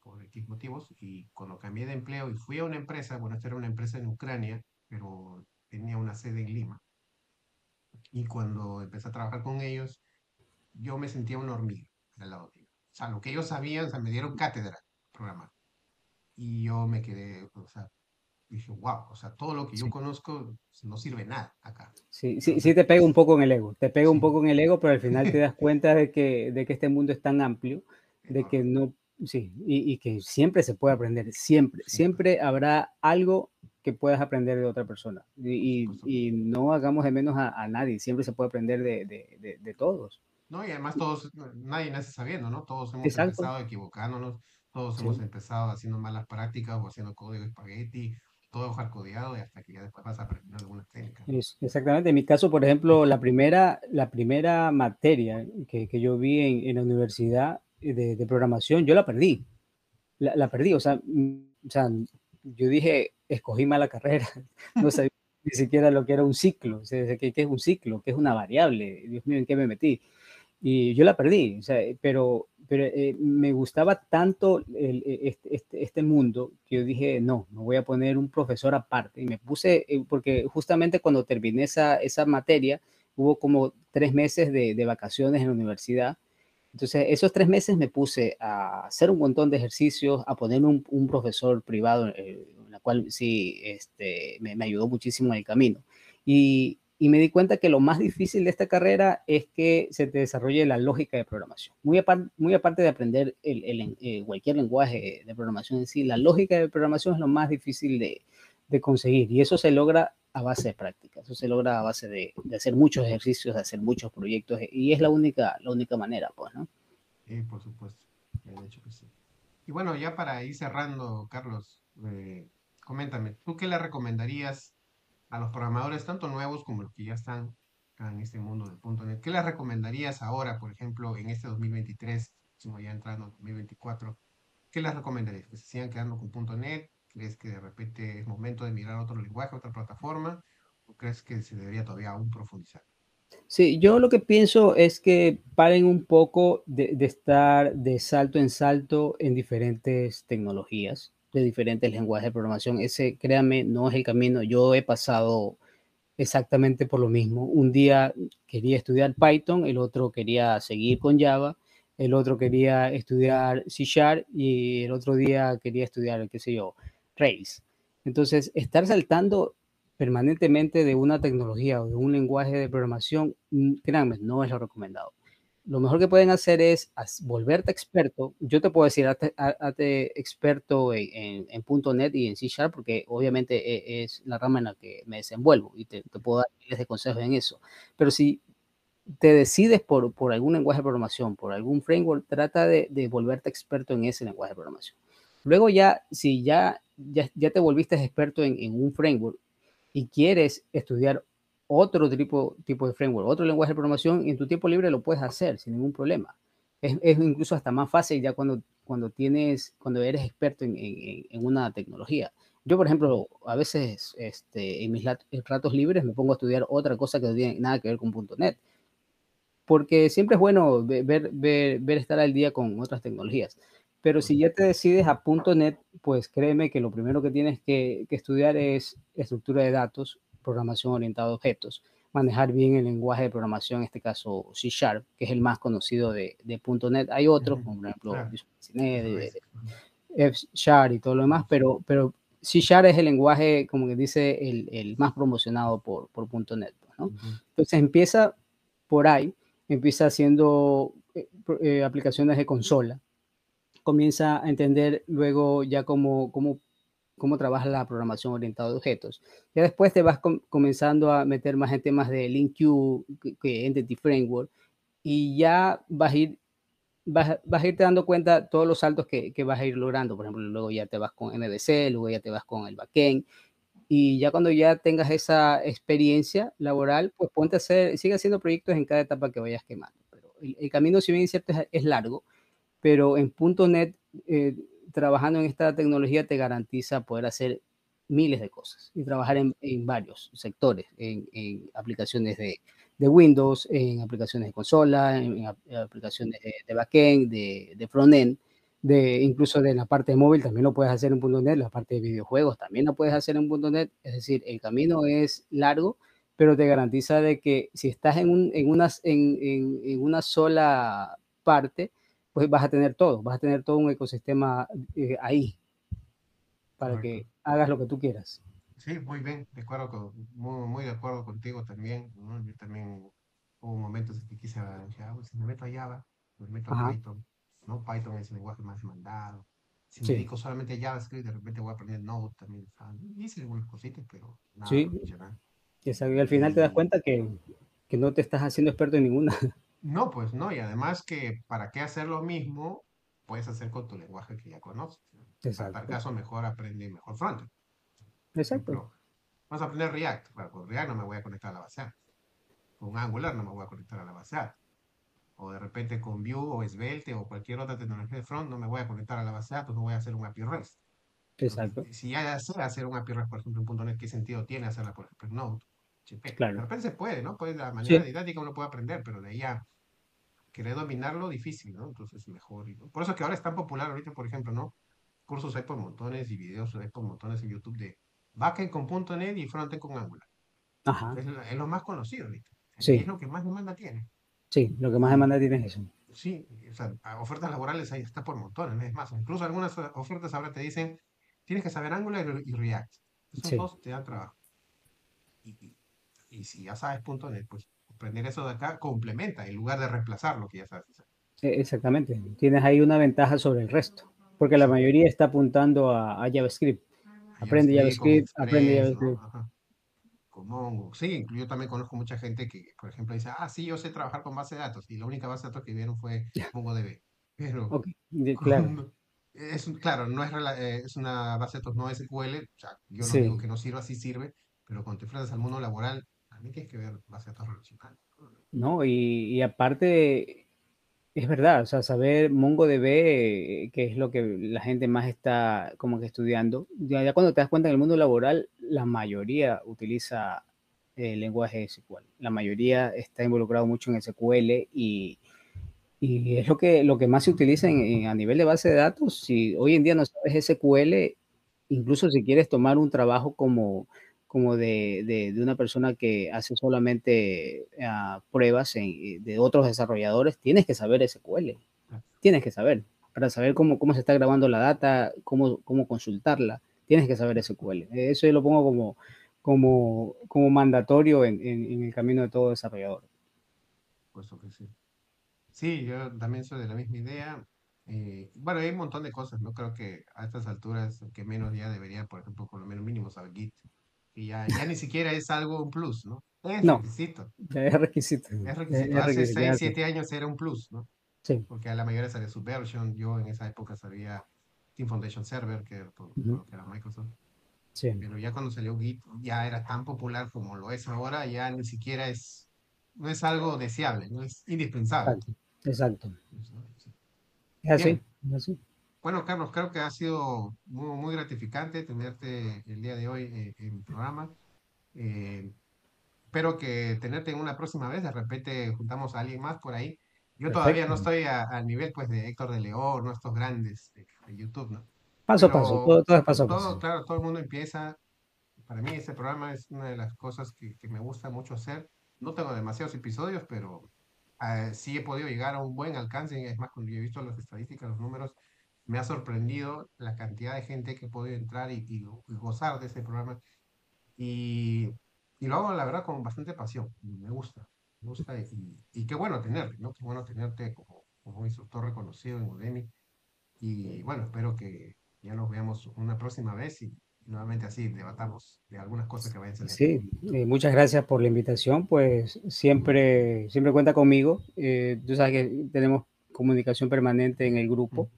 [SPEAKER 1] por X motivos y cuando cambié de empleo y fui a una empresa, bueno, esta era una empresa en Ucrania, pero tenía una sede en Lima y cuando empecé a trabajar con ellos, yo me sentía una hormiga al lado de ellos. O sea, lo que ellos sabían, o sea, me dieron cátedra programar. Y yo me quedé, o sea, dije, wow, o sea, todo lo que sí. yo conozco no sirve nada acá.
[SPEAKER 2] Sí, sí, sí te pega un poco en el ego, te pega sí. un poco en el ego, pero al final te das (laughs) cuenta de que, de que este mundo es tan amplio, de que no, Sí, y, que siempre se puede aprender, siempre, siempre habrá algo que puedas aprender de otra persona. Y, no hagamos de menos a, nadie, siempre se puede aprender de, todos.
[SPEAKER 1] No, y además todos, nadie nace sabiendo, ¿no? Todos hemos empezado equivocándonos, todos hemos empezado haciendo malas prácticas o haciendo código espagueti, todo hardcodeado y hasta que ya después vas a aprender algunas técnicas.
[SPEAKER 2] exactamente. En mi caso, por ejemplo, la primera, la primera materia que, que yo vi en, en, la universidad de, de, programación, yo la perdí. La, la perdí. O sea, o sea, yo dije, escogí mala carrera. (laughs) No sabía ni siquiera lo que era un ciclo. O sea, ¿qué, ¿qué, es un ciclo? ¿Qué es una variable? Dios mío, ¿en qué me metí? Y yo la perdí. Pero pero eh, me gustaba tanto e, este, este, este, mundo que yo dije, no, me voy a poner un profesor aparte. Y me puse, eh, porque justamente cuando terminé esa, esa materia, hubo como tres meses de, de, vacaciones en la universidad. Entonces, esos tres meses me puse a hacer un montón de ejercicios, a ponerme un, un profesor privado, eh, en la cual sí este, me, me ayudó muchísimo en el camino. Y, y me di cuenta que lo más difícil de esta carrera es que se te desarrolle la lógica de programación. Muy, aparte, muy aparte de aprender el, eh, cualquier lenguaje de programación en sí, la lógica de programación es lo más difícil de, de conseguir y eso se logra a base de práctica, eso se logra a base de, hacer muchos ejercicios, de hacer muchos proyectos y es la única, la única manera, pues, ¿no?
[SPEAKER 1] Sí, por supuesto, de hecho que sí. Y bueno, ya para ir cerrando, Carlos, eh, coméntame, ¿tú qué le recomendarías a los programadores, tanto nuevos como los que ya están en este mundo del .NET? ¿Qué les recomendarías ahora, por ejemplo, en este 2023, como ya entrando en 2024? ¿Qué les recomendarías? ¿Que se sigan quedando con .NET? ¿Crees que de repente es momento de mirar otro lenguaje, otra plataforma? ¿O crees que se debería todavía aún profundizar?
[SPEAKER 2] Sí, yo lo que pienso es que paren un poco de, de estar de salto en salto en diferentes tecnologías de diferentes lenguajes de programación. Ese, créame, no es el camino. Yo he pasado exactamente por lo mismo. Un día quería estudiar Python, el otro quería seguir con Java, el otro quería estudiar C Sharp y el otro día quería estudiar, qué sé yo, Entonces, estar saltando permanentemente de una tecnología o de un lenguaje de programación, mm, créanme, no es lo recomendado lo mejor que pueden hacer es volverte experto. Yo te puedo decir, hazte, experto en, en, .NET y en C Sharp, porque obviamente e, es, la rama en la que me desenvuelvo y te, puedo dar miles de consejos en eso. Pero si te decides por, por algún lenguaje de programación, por algún framework, trata de, de, volverte experto en ese lenguaje de programación. Luego ya, si ya, ya, ya te volviste experto en, en un framework y quieres estudiar otro tipo, tipo de framework, otro lenguaje de programación, en tu tiempo libre lo puedes hacer sin ningún problema. Es, es incluso hasta más fácil ya cuando, cuando tienes, cuando eres experto en, en, en una tecnología. Yo, por ejemplo, a veces este, en mis ratos libres me pongo a estudiar otra cosa que no tiene nada que ver con .NET. Porque siempre es bueno ver, ver, ver estar al día con otras tecnologías. Pero si ya te decides a .NET, pues créeme que lo primero que tienes que, que estudiar es estructura de datos, programación orientada a objetos, manejar bien el lenguaje de programación, en este caso C Sharp, que es el más conocido de, de .NET. Hay otros, como por ejemplo claro. F Sharp y todo lo demás, pero, pero C Sharp es el lenguaje, como que dice, el, el más promocionado por, por .NET. ¿no? Uh -huh. Entonces empieza por ahí, empieza haciendo eh, eh, aplicaciones de consola, comienza a entender luego ya cómo, cómo cómo trabaja la programación orientada a objetos. Ya después te vas com comenzando a meter más en temas de LINQ, Entity Framework, y ya vas a ir vas, vas, a irte dando cuenta todos los saltos que, que, vas a ir logrando. Por ejemplo, luego ya te vas con MVC, luego ya te vas con el backend. Y ya cuando ya tengas esa experiencia laboral, pues ponte a hacer, sigue haciendo proyectos en cada etapa que vayas quemando. Pero el, camino, si bien es cierto, es largo, pero en .NET eh, trabajando en esta tecnología te garantiza poder hacer miles de cosas y trabajar en, en varios sectores, en, en aplicaciones de, de, Windows, en aplicaciones de consola, en, en aplicaciones de, de backend, de, de frontend, de incluso de la parte de móvil también lo puedes hacer en .NET, la parte de videojuegos también lo puedes hacer en .NET, es decir, el camino es largo, pero te garantiza de que si estás en, un, en, en, en, en una sola parte, pues vas a tener todo, vas a tener todo un ecosistema eh, ahí para Correcto. que hagas lo que tú quieras.
[SPEAKER 1] Sí, muy bien, de acuerdo con, muy, muy de acuerdo contigo también. ¿no? Yo también hubo momentos en que quise, ah, pues, me meto a Java, me meto a Python, ¿no? Python es el lenguaje más demandado. Si me dedico solamente a JavaScript, de repente voy a aprender Node también. hice algunas cositas, pero nada
[SPEAKER 2] sí. Y al final te das cuenta que, que no te estás haciendo experto en ninguna. (laughs)
[SPEAKER 1] No, pues no, y además que para qué hacer lo mismo, puedes hacer con tu lenguaje que ya conoces. Exacto. Para tal caso, mejor aprende mejor frontend.
[SPEAKER 2] Exacto.
[SPEAKER 1] vamos a aprender React. Bueno, con React no me voy a conectar a la base Con Angular no me voy a conectar a la base O de repente con Vue o Svelte o cualquier otra tecnología de front no me voy a conectar a la base de datos, no voy a hacer un API REST.
[SPEAKER 2] Exacto.
[SPEAKER 1] si ya sé hacer un API REST, por ejemplo, en .NET, ¿qué sentido tiene hacerla, por ejemplo, en Node? Claro. De repente se puede, ¿no? Pues la manera didáctica uno puede aprender, pero de ahí a querer dominarlo, difícil, ¿no? Entonces mejor. Por eso es que ahora es tan popular ahorita, por ejemplo, ¿no? Cursos hay por montones y videos hay por montones en YouTube de backend con .NET y frontend con Angular.
[SPEAKER 2] Ajá.
[SPEAKER 1] Es, lo más conocido ahorita.
[SPEAKER 2] Sí.
[SPEAKER 1] Es lo que más demanda tiene.
[SPEAKER 2] Sí, lo que más demanda tiene es eso.
[SPEAKER 1] Sí, o sea, ofertas laborales ahí está por montones, es más. Incluso algunas ofertas ahora te dicen, tienes que saber Angular y React. Esos dos te dan trabajo. y, y si ya sabes .NET, pues aprender eso de acá complementa en lugar de reemplazar lo que ya sabes
[SPEAKER 2] Exactamente. Tienes ahí una ventaja sobre el resto, porque la mayoría está apuntando a, JavaScript. Aprende JavaScript, aprende JavaScript.
[SPEAKER 1] Mongo. Sí, yo también conozco mucha gente que, por ejemplo, dice, ah, sí, yo sé trabajar con base de datos, y la única base de datos que vieron fue MongoDB. Pero, (laughs)
[SPEAKER 2] claro.
[SPEAKER 1] Es, claro, no es, eh, es una base de datos no SQL, o sea, yo no digo que no sirva, sí sirve, pero cuando te enfrentas al mundo laboral, tienes que ver base de relacional.
[SPEAKER 2] No, y, aparte, es verdad, o sea, saber MongoDB, eh, que es lo que la gente más está como que estudiando, ya, cuando te das cuenta en el mundo laboral, la mayoría utiliza el lenguaje SQL. La mayoría está involucrado mucho en SQL y, y es lo que, lo que más se utiliza a nivel de base de datos. Si hoy en día no sabes SQL, incluso si quieres tomar un trabajo como como de, de, una persona que hace solamente ah, pruebas eh, de otros desarrolladores, tienes que saber SQL. Tienes que saber. Para saber cómo, cómo se está grabando la data, cómo, cómo consultarla, tienes que saber SQL. Eso yo lo pongo como, como, como mandatorio en, en, el camino de todo desarrollador.
[SPEAKER 1] Puesto que sí. Sí, yo también soy de la misma idea. Eh, bueno, hay un montón de cosas, ¿no? Creo que a estas alturas, que menos ya debería, por ejemplo, por lo menos mínimo saber Git y ya, ya ni siquiera es algo un plus, ¿no? Es requisito.
[SPEAKER 2] Es requisito.
[SPEAKER 1] Es requisito. Hace 6, 7 años era un plus, ¿no? Sí. Porque a la mayoría sabía Subversion, yo en esa época sabía Team Foundation Server, que era, que era Microsoft. Sí. Pero ya cuando salió Git, ya era tan popular como lo es ahora, ya ni siquiera es, no es algo deseable, no es indispensable.
[SPEAKER 2] Exacto. Exacto. Es así, es así.
[SPEAKER 1] Bueno, Carlos, creo que ha sido muy, muy gratificante tenerte el día de hoy eh, en el programa. Eh, espero que tenerte en una próxima vez. De repente juntamos a alguien más por ahí. Yo todavía no estoy al nivel pues de Héctor de León, no estos grandes de, YouTube, ¿no?
[SPEAKER 2] Paso a paso, todo, todo, es paso a paso.
[SPEAKER 1] Claro, todo el mundo empieza. Para mí este programa es una de las cosas que, que me gusta mucho hacer. No tengo demasiados episodios, pero eh, sí he podido llegar a un buen alcance. Es más, cuando yo he visto las estadísticas, los números, me ha sorprendido la cantidad de gente que puede entrar y, gozar de este programa. Y, y, lo hago, la verdad, con bastante pasión. Me gusta, me gusta. Y, qué bueno tenerte, ¿no? Qué bueno tenerte como, como instructor reconocido en Udemy. Y bueno, espero que ya nos veamos una próxima vez y, nuevamente así debatamos de algunas cosas que vayan a
[SPEAKER 2] Sí, eh, muchas gracias por la invitación. Pues siempre, siempre cuenta conmigo. Eh, tú sabes que tenemos comunicación permanente en el grupo.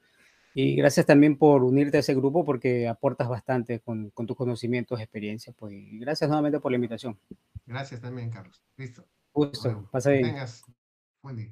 [SPEAKER 2] Y gracias también por unirte a ese grupo porque aportas bastante con, con tus conocimientos, experiencias. Pues gracias nuevamente por la invitación.
[SPEAKER 1] Gracias también, Carlos. Listo.
[SPEAKER 2] Gusto. Pasa bien.
[SPEAKER 1] Tengas buen día.